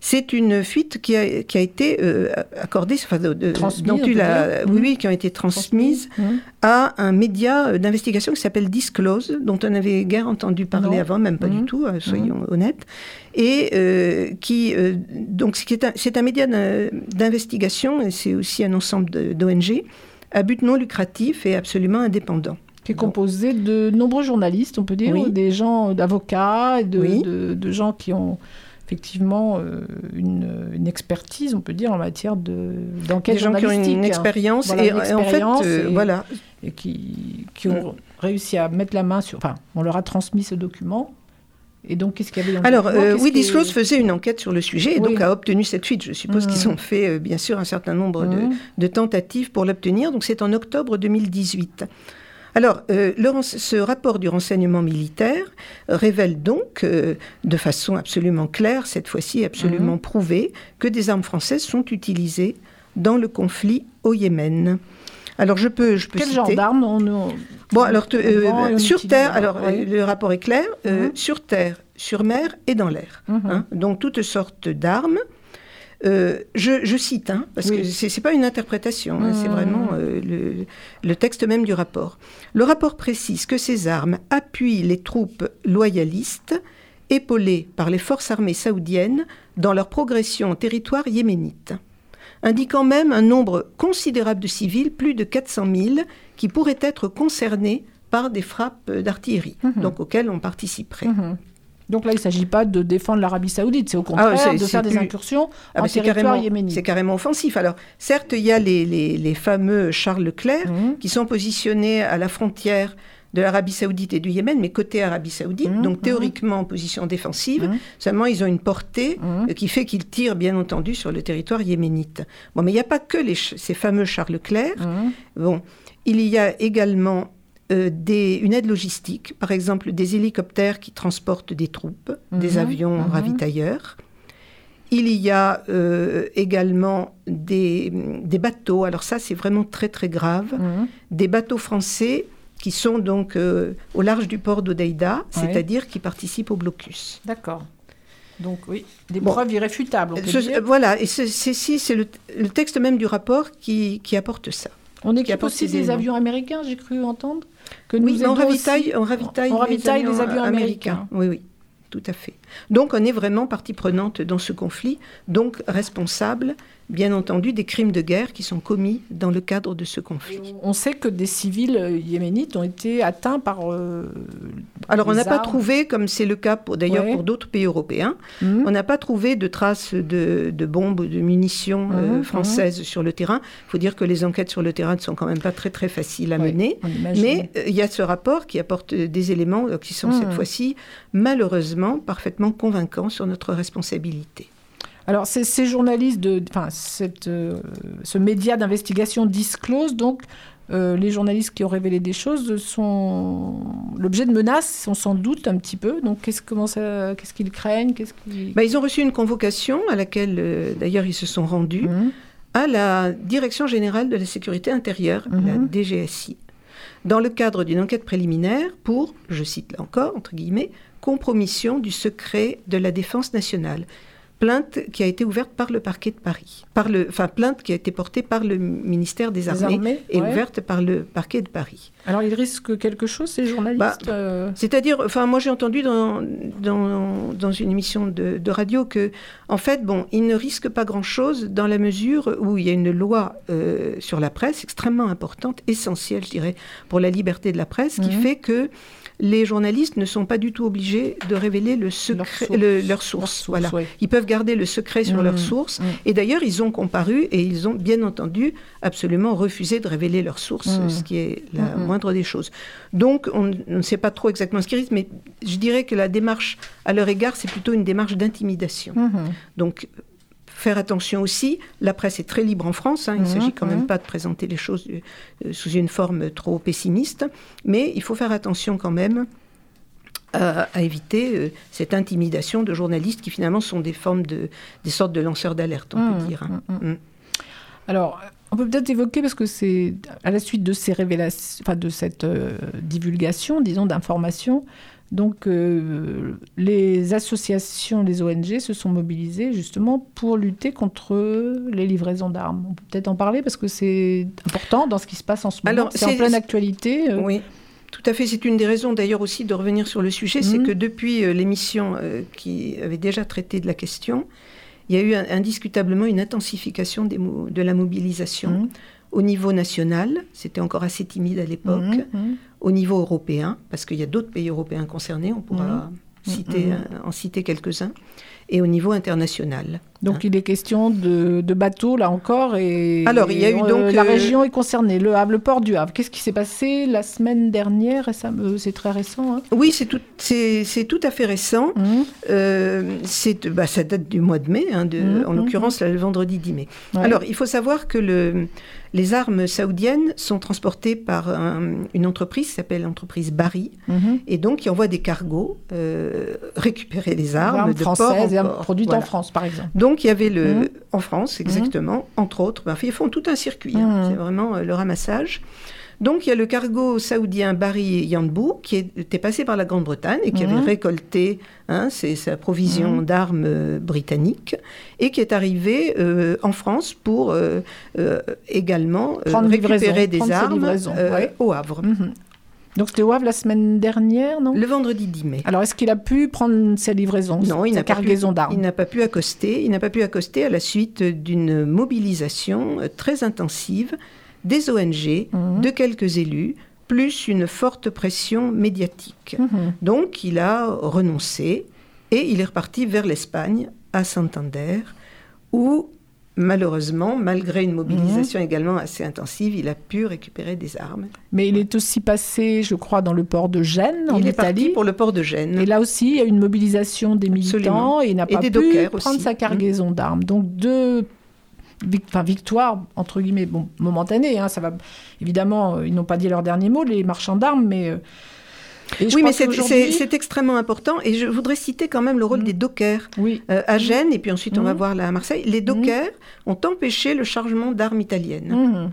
C'est une fuite qui a, qui a été euh, accordée, enfin, de, dont tu l'as, oui, oui, qui ont été transmises mmh. à un média euh, d'investigation qui s'appelle Disclose, dont on n'avait guère entendu parler avant, même pas du mmh. tout, euh, soyons mmh. honnêtes, et qui, donc, c'est un, un, média d'investigation, et c'est aussi un ensemble d'ONG à but non lucratif et absolument indépendant. Qui est composé de nombreux journalistes, on peut dire, des gens, d'avocats, de, de, de, gens qui ont effectivement euh, une, expertise, on peut dire, en matière d'enquête de. Des gens qui ont une expérience, et, en fait, euh, voilà. Et qui, qui ont réussi à mettre la main sur... Enfin, on leur a transmis ce document. Et donc, qu'est-ce qu'il y avait dans Alors, euh, oui, Disclose faisait une enquête sur le sujet et donc a obtenu cette fuite. Je suppose qu'ils mmh. ont fait, bien sûr, un certain nombre de, mmh. de, tentatives pour l'obtenir. Donc, c'est en octobre 2018. Alors, euh, ce rapport du renseignement militaire révèle donc, euh, de façon absolument claire, cette fois-ci absolument mhm. prouvée, que des armes françaises sont utilisées dans le conflit au Yémen. Alors je peux, je peux Quel genre d'armes on, Bon, alors euh, sur terre, alors le rapport est clair, mhm. sur terre, sur mer et dans l'air. Mhm. Hein. donc toutes sortes d'armes euh, je, cite, hein, parce que ce n'est pas une interprétation, hein, c'est mmh. vraiment euh, le, texte même du rapport. Le rapport précise que ces armes appuient les troupes loyalistes épaulées par les forces armées saoudiennes dans leur progression au territoire yéménite, indiquant même un nombre considérable de civils, plus de 400 000, qui pourraient être concernés par des frappes d'artillerie, mmh. donc auxquelles on participerait. Mmh. Donc là, il ne s'agit pas de défendre l'Arabie Saoudite, c'est au ah contraire de faire des incursions ah en territoire yéménite. C'est carrément offensif. Alors, certes, il y a les, les, fameux Charles Leclerc mmh. qui sont positionnés à la frontière de l'Arabie Saoudite et du Yémen, mais côté Arabie Saoudite, mmh, donc mmh. théoriquement en position défensive. Seulement, ils ont une portée euh, qui fait qu'ils tirent, bien entendu, sur le territoire yéménite. Bon, mais il n'y a pas que les, ces fameux Charles Leclerc. Bon, il y a également euh, des, une aide logistique, par exemple des hélicoptères qui transportent des troupes, des mhm. avions mhm. ravitailleurs. Il y a euh, également des, des, bateaux, alors ça c'est vraiment très très grave, mhm. des bateaux français qui sont donc euh, au large du port d'Odeida, c'est-à-dire qui participent au blocus. D'accord. Donc oui, des preuves irréfutables. Voilà, et c'est le, le, texte même du rapport qui, qui apporte ça. On équipe aussi des avions américains, j'ai cru entendre que nous oui, on ravitaille, on ravitaille, les, avions, américains. Oui, oui. Tout à fait. Donc on est vraiment partie prenante dans ce conflit, donc responsable bien entendu, des crimes de guerre qui sont commis dans le cadre de ce conflit. On sait que des civils euh, yéménites ont été atteints par. Euh, Alors, on n'a pas trouvé, comme c'est le cas d'ailleurs pour d'autres pays européens, mhm. on n'a pas trouvé de traces de, bombes ou de munitions euh, mhm, mhm. françaises sur le terrain. Il faut dire que les enquêtes sur le terrain ne sont quand même pas très très faciles à mener. Mais il y a ce rapport qui apporte des éléments qui sont cette fois-ci malheureusement parfaitement convaincants sur notre responsabilité. Alors, ces, journalistes, de, enfin, euh, ce média d'investigation disclose, donc, euh, les journalistes qui ont révélé des choses sont l'objet de menaces, on s'en doute un petit peu. Donc, qu'est-ce, qu'est-ce qu'ils craignent qu'est-ce bah, Ils ont reçu une convocation à laquelle, euh, d'ailleurs, ils se sont rendus mmh. à la Direction générale de la sécurité intérieure, la mmh. DGSI, dans le cadre d'une enquête préliminaire pour, je cite là encore, entre guillemets, compromission du secret de la défense nationale plainte qui a été ouverte par le parquet de Paris. Par le, enfin, plainte qui a été portée par le ministère des, Armées, et ouverte par le parquet de Paris. Alors, ils risquent quelque chose, ces journalistes bah, euh C'est-à-dire, enfin, moi j'ai entendu dans, dans, dans, une émission de, radio que, en fait, bon, ils ne risquent pas grand-chose dans la mesure où il y a une loi euh, sur la presse extrêmement importante, essentielle, je dirais, pour la liberté de la presse, qui mhm. fait que les journalistes ne sont pas du tout obligés de révéler le secret, leur source. voilà. Ils peuvent garder le secret sur leurs mmh, sources. Mmh. Et d'ailleurs, ils ont comparu et ils ont bien entendu absolument refusé de révéler leurs sources, mmh. ce qui est la moindre des choses. Donc, on, ne sait pas trop exactement ce qu'ils risquent, mais je dirais que la démarche à leur égard, c'est plutôt une démarche d'intimidation. Donc, faire attention aussi, la presse est très libre en France, hein, il ne s'agit quand même pas de présenter les choses euh, sous une forme trop pessimiste, mais il faut faire attention quand même à, éviter euh, cette intimidation de journalistes qui finalement sont des formes de, des sortes de lanceurs d'alerte, on peut mmh, dire. Hein. Mmh. Alors, on peut peut-être évoquer, parce que c'est à la suite de ces révélations, enfin de cette euh, divulgation, disons, d'informations, donc euh, les associations, les ONG se sont mobilisées justement pour lutter contre les livraisons d'armes. On peut peut-être en parler parce que c'est important dans ce qui se passe en ce moment. C'est en pleine actualité. Euh. Oui. Tout à fait, c'est une des raisons d'ailleurs aussi de revenir sur le sujet, c'est mhm. que depuis euh, l'émission qui avait déjà traité de la question, il y a eu indiscutablement une intensification de la mobilisation. Mhm au niveau national, c'était encore assez timide à l'époque, mhm. Au niveau européen, parce qu'il y a d'autres pays européens concernés, on pourra mhm. citer, en citer quelques-uns, et au niveau international. Donc hein. il est question de, bateaux là encore et alors il y a eu donc la euh, région est concernée, le Havre, le port du Havre. Qu'est-ce qui s'est passé la semaine dernière C'est très récent. Hein oui, c'est tout, c'est tout à fait récent. Euh, c'est bah, ça date du mois de mai, hein, de, en l'occurrence le vendredi 10 mai. Alors il faut savoir que le les armes saoudiennes sont transportées par une entreprise qui s'appelle l'entreprise Bari, mhm. et donc qui envoie des cargos euh, récupérer des armes, de françaises et produites en France, par exemple. Donc il y avait le mhm. en France exactement, entre autres. Ben, ils font tout un circuit. Hein. Mhm. c'est vraiment euh, le ramassage. Donc il y a le cargo saoudien Bari Yanbu qui était passé par la Grande-Bretagne et qui avait mhm. récolté hein, sa provision mhm. d'armes euh, britanniques et qui est arrivé euh, en France pour euh, également récupérer des armes au Havre. Mhm. Donc c'était au Havre la semaine dernière, non? Le vendredi 10 mai. Alors est-ce qu'il a pu prendre sa livraison Non, il n'a pas pu. Il n'a pas pu accoster. Il n'a pas pu accoster à la suite d'une mobilisation très intensive des ONG, mhm. de quelques élus, plus une forte pression médiatique. Mhm. Donc il a renoncé et il est reparti vers l'Espagne, à Santander, où malheureusement, malgré une mobilisation mhm. également assez intensive, il a pu récupérer des armes. Mais il est aussi passé, je crois, dans le port de Gênes, en il est parti pour le port de Gênes. Et là aussi, il y a une mobilisation des militants et il n'a pas pu prendre sa cargaison d'armes. Donc deux enfin, victoire, entre guillemets, bon, momentanée. Hein, ça va, évidemment, euh, ils n'ont pas dit leur dernier mot, les marchands d'armes, mais. Oui, mais c'est extrêmement important. Et je voudrais citer quand même le rôle mm. des dockers oui. Euh, à Gênes, et puis ensuite on va mm. voir là à Marseille. Les mm. dockers ont empêché le chargement d'armes italiennes.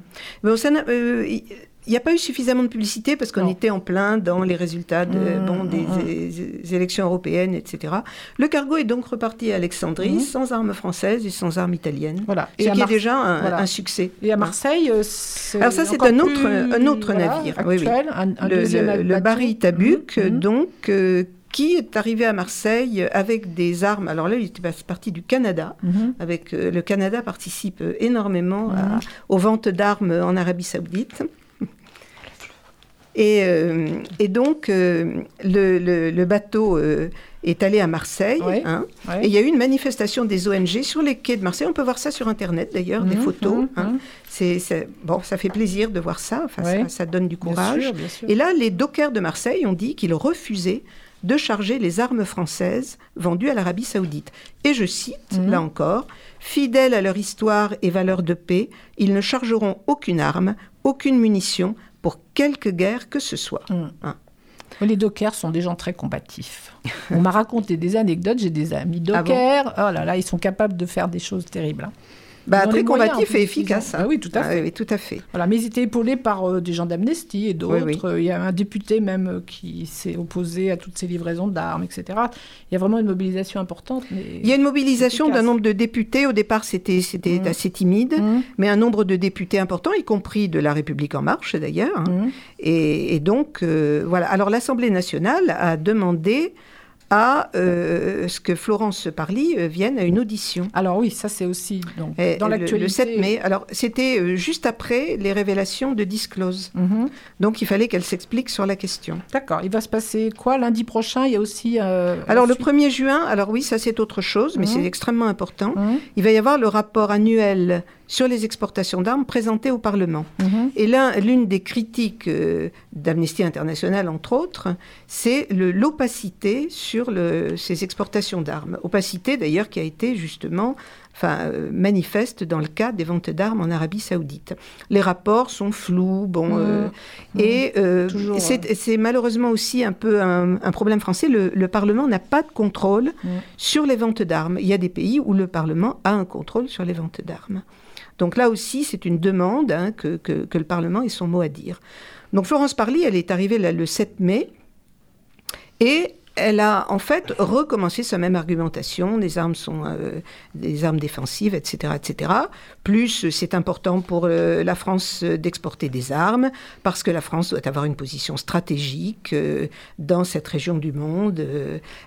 Il n'y a pas eu suffisamment de publicité parce qu'on était en plein dans les résultats de, mmh, bon, des, mmh, mmh. élections européennes, etc. Le cargo est donc reparti à Alexandrie sans armes françaises et sans armes italiennes, voilà. ce qui est déjà un, succès. Et à Marseille, euh, alors ça c'est un autre, un autre navire, actuel, Un, le, le Barry Tabuc, donc. Euh, qui est arrivé à Marseille avec des armes. Alors là, il était parti du Canada. Avec, euh, le Canada participe énormément à- aux ventes d'armes en Arabie Saoudite. Et, euh, et donc, euh, le, le- le bateau euh, est allé à Marseille. Ouais, hein, ouais. Et il y a eu une manifestation des ONG sur les quais de Marseille. On peut voir ça sur Internet, d'ailleurs, des Mhm, photos. mhm, hein. mhm. C'est, c'est- bon, ça fait plaisir de voir ça. Enfin, Ouais. ça, ça donne du Bien courage. sûr, bien sûr. Et là, les dockers de Marseille ont dit qu'ils refusaient de charger les armes françaises vendues à l'Arabie saoudite. Et je cite, là encore, Fidèles à leur histoire et valeurs de paix, ils ne chargeront aucune arme, aucune munition pour quelque guerre que ce soit. Mhm. Hein. Les dockers sont des gens très combatifs. On m'a raconté des anecdotes, j'ai des amis Ah bon dockers. oh là là, ils sont capables de faire des choses terribles. hein. Bah, très moyens, combatif et efficace. hein. Ah oui, tout à Ah fait. oui, tout à fait. Voilà, mais ils étaient épaulés par euh, des gens d'Amnesty et d'autres. Oui, oui. Il y a un député même euh, qui s'est opposé à toutes ces livraisons d'armes, etc. Il y a vraiment une mobilisation importante. Mais... Il y a une mobilisation d'un nombre de députés. Au départ, c'était Mhm. assez timide, Mhm. mais un nombre de députés important, y compris de la République en marche d'ailleurs. hein. Mhm. Et, et donc, euh, voilà. Alors, l'Assemblée nationale a demandé à euh, ce que Florence Parly euh, vienne à une audition. Alors oui, ça c'est aussi donc, Et dans l'actualité. Le 7 mai. Alors, c'était euh, juste après les révélations de Disclose. Mhm. Donc, il fallait qu'elle s'explique sur la question. D'accord. Il va se passer quoi lundi prochain? Il y a aussi. euh, Alors, le ensuite- 1er juin, alors oui, ça c'est autre chose, mais Mhm. c'est extrêmement important. Mhm. Il va y avoir le rapport annuel sur les exportations d'armes présenté au Parlement. Mhm. Et là, l'une des critiques euh, d'Amnesty International, entre autres, c'est l'opacité sur le- ces exportations d'armes. Opacité, d'ailleurs, qui a été justement enfin, euh, manifeste dans le cas des ventes d'armes en Arabie saoudite. Les rapports sont flous, bon, euh, et euh, Toujours, c'est c'est malheureusement aussi un peu un, un problème français. Le, le Parlement n'a pas de contrôle Mhm. sur les ventes d'armes. Il y a des pays où le Parlement a un contrôle sur les ventes d'armes. Donc là aussi, c'est une demande hein, que, le Parlement ait son mot à dire. Donc Florence Parly, elle est arrivée le 7 mai et elle a en fait recommencé sa même argumentation. Les armes sont euh, des armes défensives, etc., etc. Plus c'est important pour euh, la France euh, d'exporter des armes parce que la France doit avoir une position stratégique dans cette région du monde.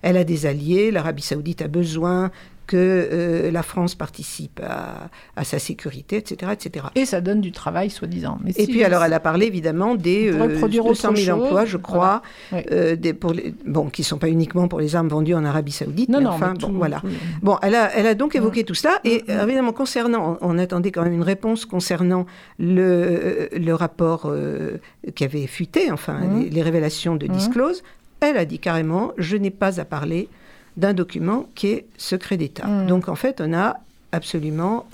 Elle a des alliés. L'Arabie Saoudite a besoin que euh, la France participe à, à sa sécurité, etc., etc. Et ça donne du travail, soi-disant. Mais Et si- puis alors, elle a parlé évidemment des euh, produire 200 autre 000 emplois, je crois, voilà. Euh, des, pour les, bon, qui ne sont pas uniquement pour les armes vendues en Arabie Saoudite, Non, mais non, enfin, mais bon, tout- voilà. tout- Bon, elle a, elle a donc évoqué tout cela, et Mm, euh, évidemment, concernant, on, on attendait quand même une réponse concernant le, le rapport euh, qui avait fuité, enfin, Mm. les, les révélations de Mm. Disclose. Elle a dit carrément, je n'ai pas à parler d'un document qui est secret d'État. Mm. Donc, en fait, on n'a absolument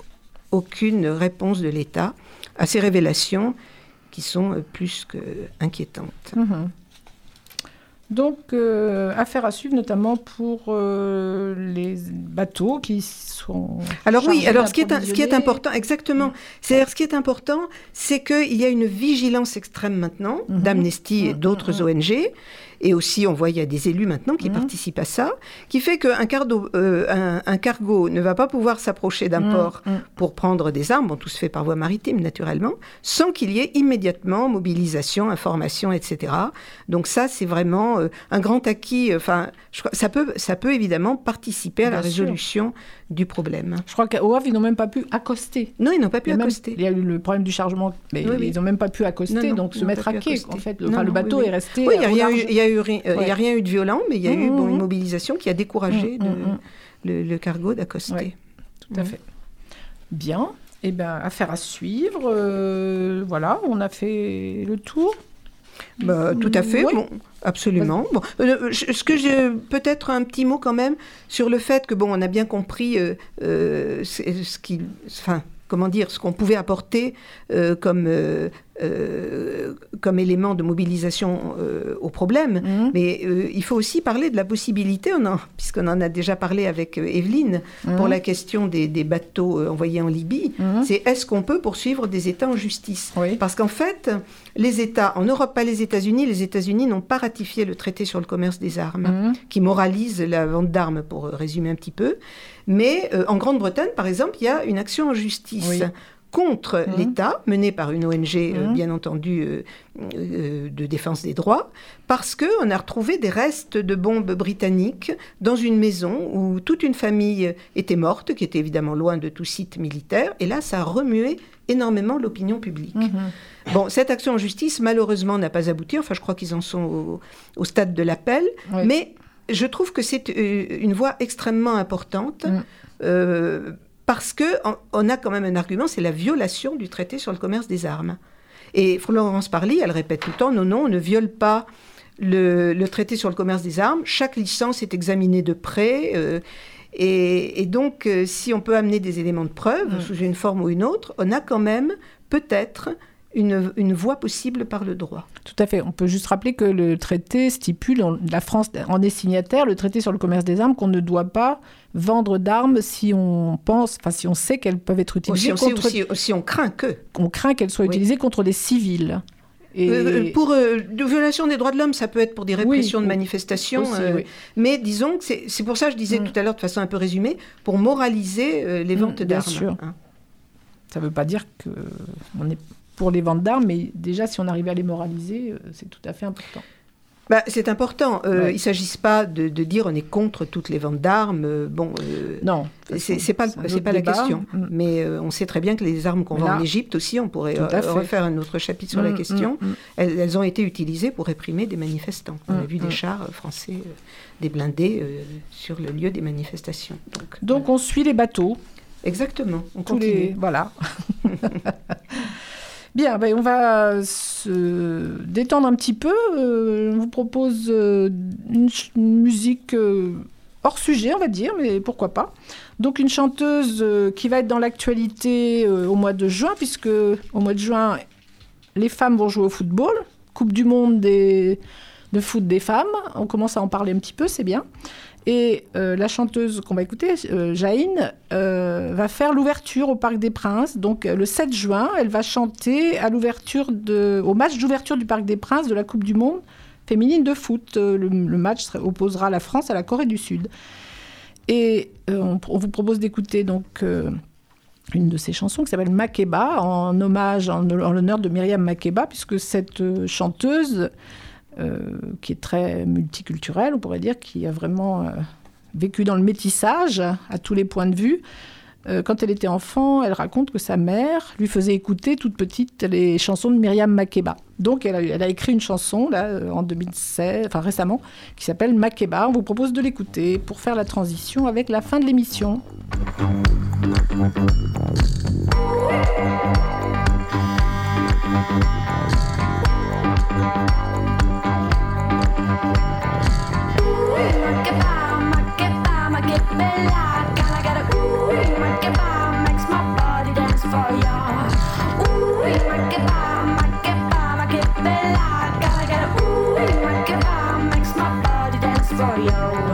aucune réponse de l'État à ces révélations qui sont euh, plus que inquiétantes. Mhm. Donc, euh, affaire à suivre, notamment pour euh, les bateaux qui sont. Alors oui, alors ce qui, est, un- ce qui est d'approvisionner. important, exactement, c'est ce qui est important, c'est qu'il y a une vigilance extrême maintenant Mhm. d'Amnesty et Mhm, d'autres mhm. ONG, et aussi on voit il y a des élus maintenant qui Mhm. participent à ça, qui fait qu'un cargo, euh, un, un cargo ne va pas pouvoir s'approcher d'un Mhm, port mhm. pour prendre des armes, bon tout se fait par voie maritime naturellement, sans qu'il y ait immédiatement mobilisation, information, etc. Donc ça c'est vraiment euh, un grand acquis, enfin je ça peut, ça peut évidemment participer à la sûr. résolution du problème. Je crois qu'au Havre, ils n'ont même pas pu accoster. Non, ils n'ont pas pu même- accoster. il y a eu le problème du chargement, mais Oui, oui. ils n'ont même pas pu accoster, Non, non, donc se mettre à quai. En fait, le, Non, enfin, le non, bateau oui, est resté. Oui, il y a, eu ri- euh, il y a rien eu de violent, mais il y a eu bon, une mhm. mobilisation qui a découragé de- mhm. le, le cargo d'accoster. Ouais. Tout à fait. Bien. Eh bien, affaire à suivre. euh, voilà, on a fait le tour. Bah, tout à fait, Oui. bon, absolument. Bon, euh, ce que j'ai peut-être un petit mot quand même sur le fait que bon, on a bien compris euh, euh, ce qui, enfin, comment dire, ce qu'on pouvait apporter comme euh, comme élément de mobilisation euh, au problème. Mhm. Mais euh, il faut aussi parler de la possibilité, on en- puisqu'on en a déjà parlé avec Evelyne, pour Mhm. la question des, des bateaux envoyés en Libye, Mhm. c'est est-ce qu'on peut poursuivre des États en justice? Oui. Parce qu'en fait, les États, en Europe, pas les États-Unis, les États-Unis n'ont pas ratifié le traité sur le commerce des armes, qui moralise la vente d'armes, pour résumer un petit peu. Mais en Grande-Bretagne, par exemple, il y a une action en justice. Oui. Contre Mhm. l'État, menée par une ONG, euh, Mhm. bien entendu, euh, euh, de défense des droits, parce qu'on a retrouvé des restes de bombes britanniques dans une maison où toute une famille était morte, qui était évidemment loin de tout site militaire, et là, ça a remué énormément l'opinion publique. Mhm. Bon, cette action en justice, malheureusement, n'a pas abouti. Enfin, je crois qu'ils en sont au, au stade de l'appel. Oui. Mais je trouve que c'est une voie extrêmement importante. Euh, parce que on- a quand même un argument, c'est la violation du traité sur le commerce des armes. Et Florence Parly, elle répète tout le temps, non, non, on ne viole pas le, le traité sur le commerce des armes. Chaque licence est examinée de près. euh, et, et donc, euh, si on peut amener des éléments de preuve, Mm. sous une forme ou une autre, on a quand même peut-être une, une voie possible par le droit. Tout à fait. On peut juste rappeler que le traité stipule, on- la France en est signataire, le traité sur le commerce des armes, qu'on ne doit pas vendre d'armes si on pense, enfin si on sait qu'elles peuvent être Ou utilisées si on, sait- contre, ou si- on craint que. on craint qu'elles soient Oui. utilisées contre des civils. Et Euh, pour euh, de violation des droits de l'homme, ça peut être pour des répressions Oui, de manifestations. Aussi, euh, oui. Mais disons que c'est pour ça que je disais Mm. tout à l'heure de façon un peu résumée, pour moraliser euh, les Mm, ventes bien d'armes. sûr. hein. ça ne veut pas dire que on est pour les ventes d'armes, mais déjà si on arrive à les moraliser, euh, c'est tout à fait important. Bah, c'est important. Euh, Ouais. Il ne s'agisse pas de, de dire on est contre toutes les ventes d'armes. euh, bon, euh, Non, c'est pas, pas la question. Mm. Mais euh, on sait très bien que les armes qu'on vend en Égypte aussi, on pourrait refaire un autre chapitre sur la Mm, question. mm, mm. Elles, elles ont été utilisées pour réprimer des manifestants. On a vu des chars français, des blindés sur le lieu des manifestations. Donc, Donc on suit les bateaux, exactement. On tous continue. les voilà. Bien, ben, on va se détendre un petit peu. Euh, on vous propose euh, une, musique euh, hors sujet, on va dire, mais pourquoi pas. Donc une chanteuse euh, qui va être dans l'actualité euh, au mois de juin, puisque au mois de juin, les femmes vont jouer au football, Coupe du Monde des, de foot des femmes. On commence à en parler un petit peu, c'est bien. Et euh, la chanteuse qu'on va écouter, euh, Jaïne, euh, va faire l'ouverture au Parc des Princes. Donc euh, le 7 juin, elle va chanter à l'ouverture au match d'ouverture du Parc des Princes de la Coupe du Monde féminine de foot. Le, match opposera la France à la Corée du Sud. Et on, vous propose d'écouter donc une de ses chansons qui s'appelle Makeba, en hommage, en, en l'honneur de Myriam Makeba, puisque cette chanteuse, qui est très multiculturelle, on pourrait dire, qui a vraiment euh, vécu dans le métissage à tous les points de vue, euh, quand elle était enfant, elle raconte que sa mère lui faisait écouter toute petite les chansons de Myriam Makeba. Donc elle a, écrit une chanson là euh, en 2016, enfin récemment, qui s'appelle Makeba. On vous propose de l'écouter pour faire la transition avec la fin de l'émission. I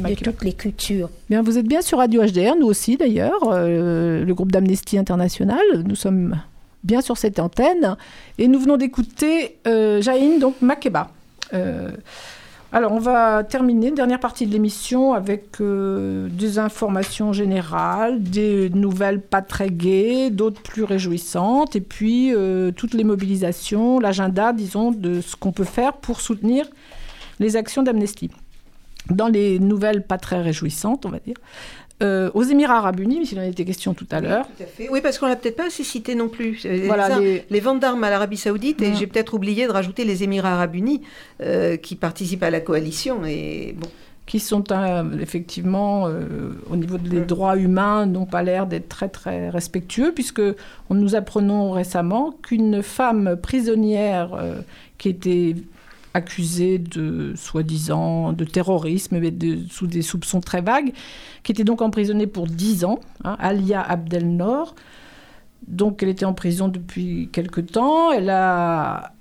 ma de culotte. toutes les cultures. Bien, vous êtes bien sur Radio HDR, nous aussi d'ailleurs, euh, le groupe d'Amnesty International. Nous sommes bien sur cette antenne. Et nous venons d'écouter euh, Jaïn, donc Makeba. Euh, alors, on va terminer, dernière partie de l'émission, avec euh, des informations générales, des nouvelles pas très gaies, d'autres plus réjouissantes, et puis euh, toutes les mobilisations, l'agenda, disons, de ce qu'on peut faire pour soutenir les actions d'Amnesty. Dans les nouvelles pas très réjouissantes, on va dire, euh, aux Émirats Arabes Unis, s'il en était question tout à l'heure. Oui, parce qu'on l'a peut-être pas assez cité non plus. Euh, Voilà, ça, les- les... ventes d'armes à l'Arabie Saoudite, et Mm. j'ai peut-être oublié de rajouter les Émirats Arabes Unis euh, qui participent à la coalition. Et bon, qui sont euh, effectivement, euh, au niveau des droits humains, n'ont pas l'air d'être très très respectueux, puisque on nous apprenons récemment qu'une femme prisonnière euh, qui était accusée de soi-disant de terrorisme, mais de- sous des soupçons très vagues, qui était donc emprisonnée pour 10 ans, hein, Alia Abdelnor. Donc elle était en prison depuis quelque temps, elle a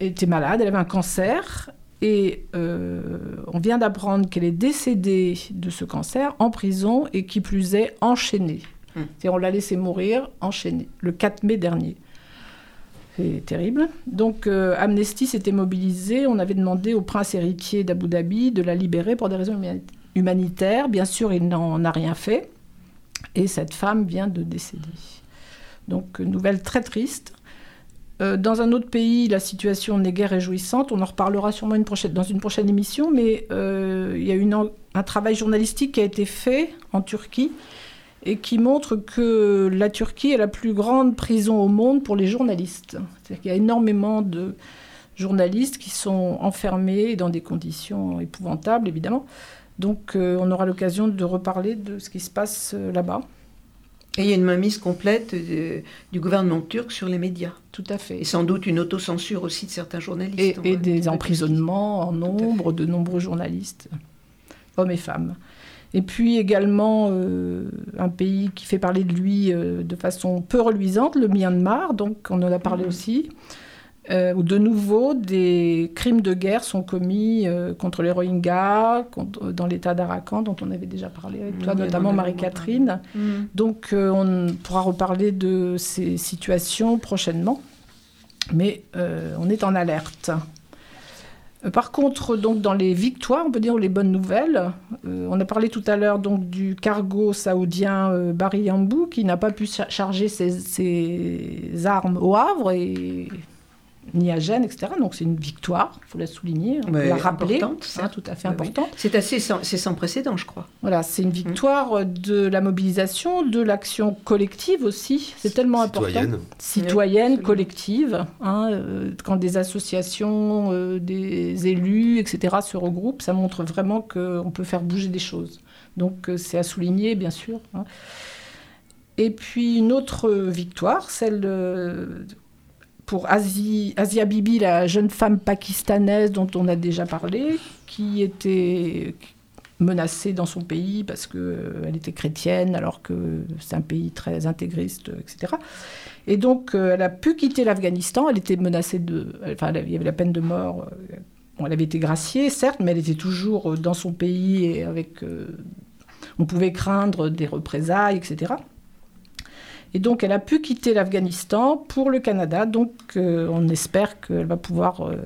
était malade, elle avait un cancer, et euh, on vient d'apprendre qu'elle est décédée de ce cancer en prison et qui plus est enchaînée. C'est-à-dire on l'a laissée mourir enchaînée le 4 mai dernier. C'est terrible. Donc euh, Amnesty s'était mobilisé, on avait demandé au prince héritier d'Abu Dhabi de la libérer pour des raisons humani- humanitaires. Bien sûr, il n'en a rien fait. Et cette femme vient de décéder. Donc, nouvelle très triste. Euh, dans un autre pays, la situation n'est guère réjouissante. On en reparlera sûrement dans une prochaine émission, mais euh, il y a un travail journalistique qui a été fait en Turquie et qui montre que la Turquie est la plus grande prison au monde pour les journalistes. C'est-à-dire qu'il y a énormément de journalistes qui sont enfermés dans des conditions épouvantables, évidemment. Donc euh, on aura l'occasion de reparler de ce qui se passe euh, là-bas. et il y a une mainmise complète de- du gouvernement turc sur les médias. Tout à fait. Et sans doute une autocensure aussi de certains journalistes. Et, va- des emprisonnements en nombre de nombreux journalistes, hommes et femmes. Et puis également euh, un pays qui fait parler de lui euh, de façon peu reluisante, le Myanmar, donc on en a parlé aussi, euh, où de nouveau des crimes de guerre sont commis euh, contre les Rohingyas, contre- dans l'état d'Arakan, dont on avait déjà parlé avec toi, Oui, notamment Marie-Catherine. Mm. Donc on pourra reparler de ces situations prochainement, mais on est en alerte. Par contre, donc dans les victoires, on peut dire les bonnes nouvelles, euh, on a parlé tout à l'heure du cargo saoudien euh, qui n'a pas pu cha- charger ses, ses armes au Havre et ni à Gênes, etc. Donc c'est une victoire, il faut la souligner, on peut la rappeler, hein, tout à fait Oui, oui. importante. C'est assez sans, c'est sans précédent, je crois. Voilà, c'est une victoire de la mobilisation, de l'action collective aussi. C'est tellement Citoyenne. important. Citoyenne, collective. hein, euh, quand des associations, euh, des élus, etc. se regroupent, ça montre vraiment qu'on peut faire bouger des choses. Donc euh, c'est à souligner, bien sûr. hein. Et puis une autre victoire, celle euh, pour Asi- Asia Bibi, la jeune femme pakistanaise dont on a déjà parlé, qui était menacée dans son pays parce qu'elle était chrétienne alors que c'est un pays très intégriste, etc. Et donc euh, elle a pu quitter l'Afghanistan, elle était menacée de... Enfin, il y avait la peine de mort. euh, elle avait été graciée, certes, mais elle était toujours euh, dans son pays et avec... euh, on pouvait craindre des représailles, etc. Et donc, elle a pu quitter l'Afghanistan pour le Canada. Donc, euh, on espère qu'elle va pouvoir euh,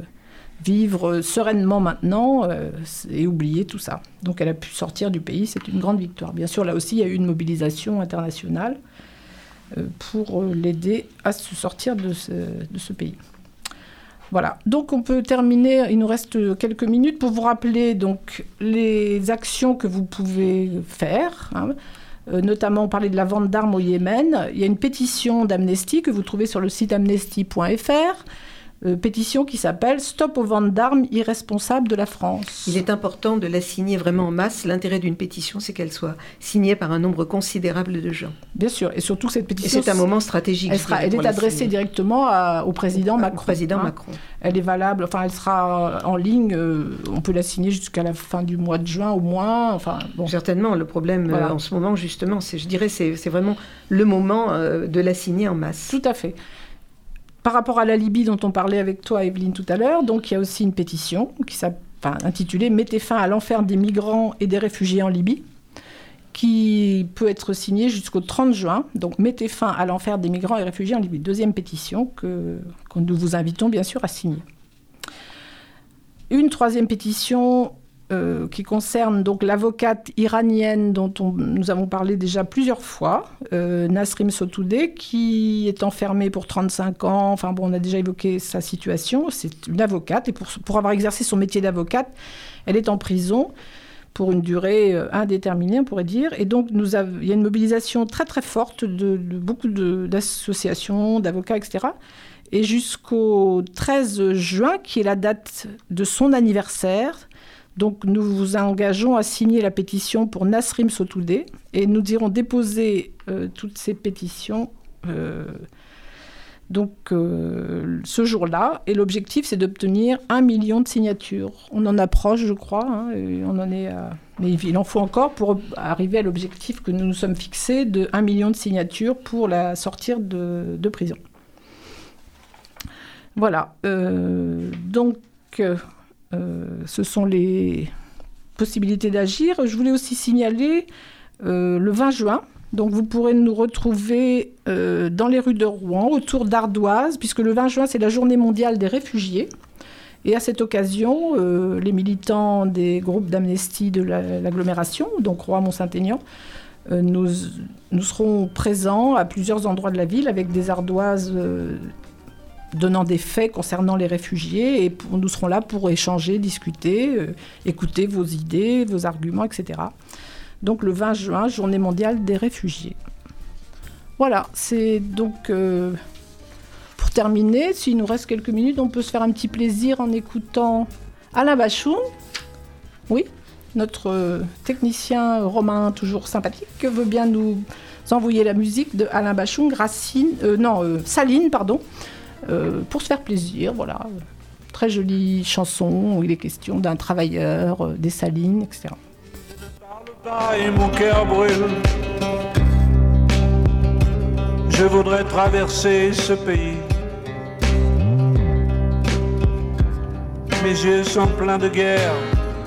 vivre sereinement maintenant euh, et oublier tout ça. Donc, elle a pu sortir du pays. C'est une grande victoire. Bien sûr, là aussi, il y a eu une mobilisation internationale euh, pour euh, l'aider à se sortir de ce, de ce pays. Voilà, donc on peut terminer, il nous reste quelques minutes pour vous rappeler donc les actions que vous pouvez faire. hein. Euh, notamment parler de la vente d'armes au Yémen. Il y a une pétition d'Amnesty que vous trouvez sur le site amnesty.fr. euh, pétition qui s'appelle Stop aux ventes d'armes irresponsables de la France. Il est important de la signer vraiment en masse. L'intérêt d'une pétition, c'est qu'elle soit signée par un nombre considérable de gens. Bien sûr, et surtout que cette Et pétition. c'est un moment stratégique. Elle, sera, elle est adressée directement à- au président Au- au Macron. président hein. Macron. Elle est valable, enfin elle sera en ligne, euh, on peut la signer jusqu'à la fin du mois de juin au moins. Enfin, bon. Certainement, le problème euh, en ce moment, justement, c'est, je dirais, c'est, c'est vraiment le moment euh, de la signer en masse. Tout à fait. Par rapport à la Libye dont on parlait avec toi, Evelyne, tout à l'heure, donc il y a aussi une pétition qui Mettez fin à l'enfer des migrants et des réfugiés en Libye, qui peut être signée jusqu'au 30 juin. Donc Mettez fin à l'enfer des migrants et réfugiés en Libye. Deuxième pétition que nous vous invitons bien sûr à signer. Une troisième pétition euh, qui concerne donc l'avocate iranienne dont on- nous avons parlé déjà plusieurs fois, euh, Nasrim Sotoudeh, qui est enfermée pour 35 ans. Enfin bon, on a déjà évoqué sa situation. C'est une avocate et pour, avoir exercé son métier d'avocate, elle est en prison pour une durée euh, indéterminée, on pourrait dire. Et donc, il y a une mobilisation très très forte de, de beaucoup d'associations, d'avocats, etc. Et jusqu'au 13 juin, qui est la date de son anniversaire, donc nous vous engageons à signer la pétition pour Nasrim Sotoudeh et nous irons déposer euh, toutes ces pétitions euh, donc euh, ce jour-là. Et l'objectif, c'est d'obtenir un million de signatures. On en approche, je crois, hein, on en est mais il en faut encore pour arriver à l'objectif que nous nous sommes fixés de 1 million de signatures pour la sortir de, de prison. Voilà. donc, ce sont les possibilités d'agir. Je voulais aussi signaler euh, le 20 juin. Donc, vous pourrez nous retrouver euh, dans les rues de Rouen, autour d'Ardoise, puisque le 20 juin, c'est la journée mondiale des réfugiés. Et à cette occasion, euh, les militants des groupes d'amnesty de la- l'agglomération, donc Rouen-Mont-Saint-Aignan, euh, nous, nous serons présents à plusieurs endroits de la ville avec des ardoises euh, donnant des faits concernant les réfugiés et nous serons là pour échanger, discuter, euh, écouter vos idées, vos arguments, etc. Donc le 20 juin, journée mondiale des réfugiés. Voilà, c'est donc euh, pour terminer, s'il nous reste quelques minutes, on peut se faire un petit plaisir en écoutant Alain Bachoun. Oui, notre euh, technicien romain toujours sympathique veut bien nous envoyer la musique de Alain Bachoun, Racine, non, Saline, pardon, pour se faire plaisir, voilà. Très jolie chanson où il est question d'un travailleur, euh, des salines, etc. pas et mon cœur brûle. Je voudrais traverser ce pays. Mes yeux sont pleins de guerre,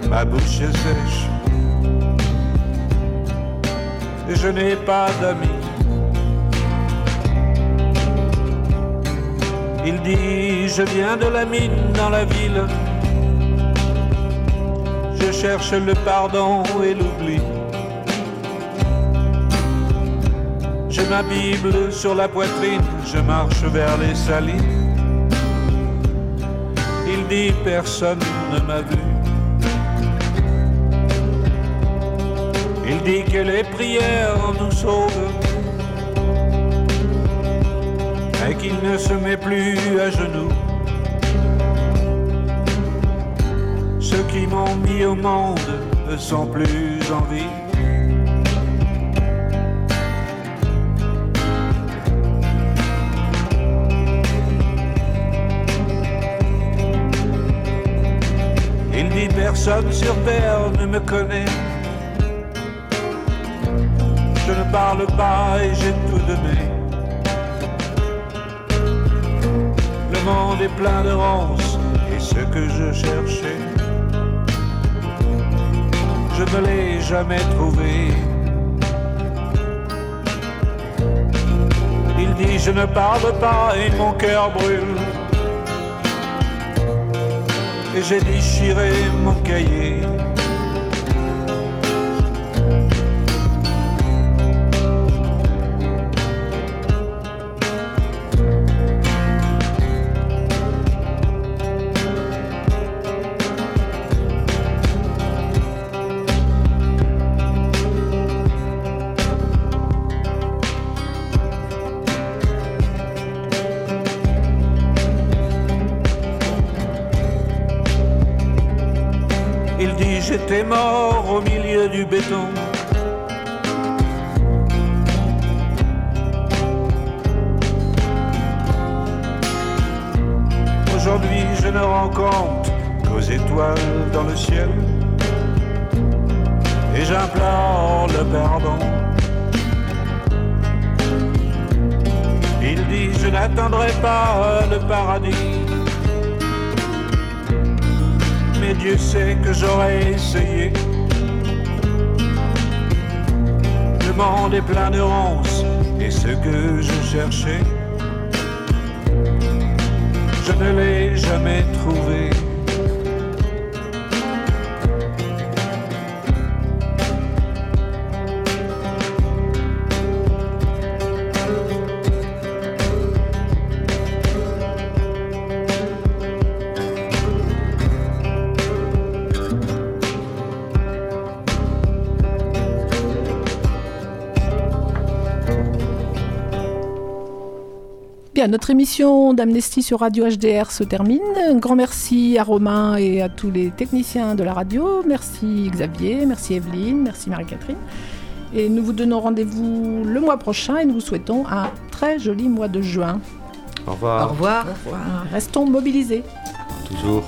ma bouche est sèche. Et je n'ai pas d'amis. Il dit, je viens de la mine dans la ville. Je cherche le pardon et l'oubli. J'ai ma Bible sur la poitrine, je marche vers les salines. Il dit personne ne m'a vu. Il dit que les prières nous sauvent. Et qu'il ne se met plus à genoux. Ceux qui m'ont mis au monde ne sont plus en vie. Il dit personne sur terre ne me connaît. Je ne parle pas et j'ai tout donné. Monde est plein de ronces et ce que je cherchais, je ne l'ai jamais trouvé. Il dit je ne parle pas et mon cœur brûle. Et j'ai déchiré mon cahier. J'étais mort au milieu du béton. Aujourd'hui, je ne rends compte qu'aux étoiles dans le ciel. Et j'implore le pardon. Il dit, je n'attendrai pas le paradis. Dieu sait que j'aurais essayé. Le monde est plein de ronces, et ce que je cherchais, je ne l'ai jamais trouvé. Bien, notre émission d'Amnesty sur Radio HDR se termine. Un grand merci à Romain et à tous les techniciens de la radio. Merci Xavier, merci Evelyne, merci Marie-Catherine. Et nous vous donnons rendez-vous le mois prochain et nous vous souhaitons un très joli mois de juin. Au revoir. Au revoir. Restons mobilisés. Toujours.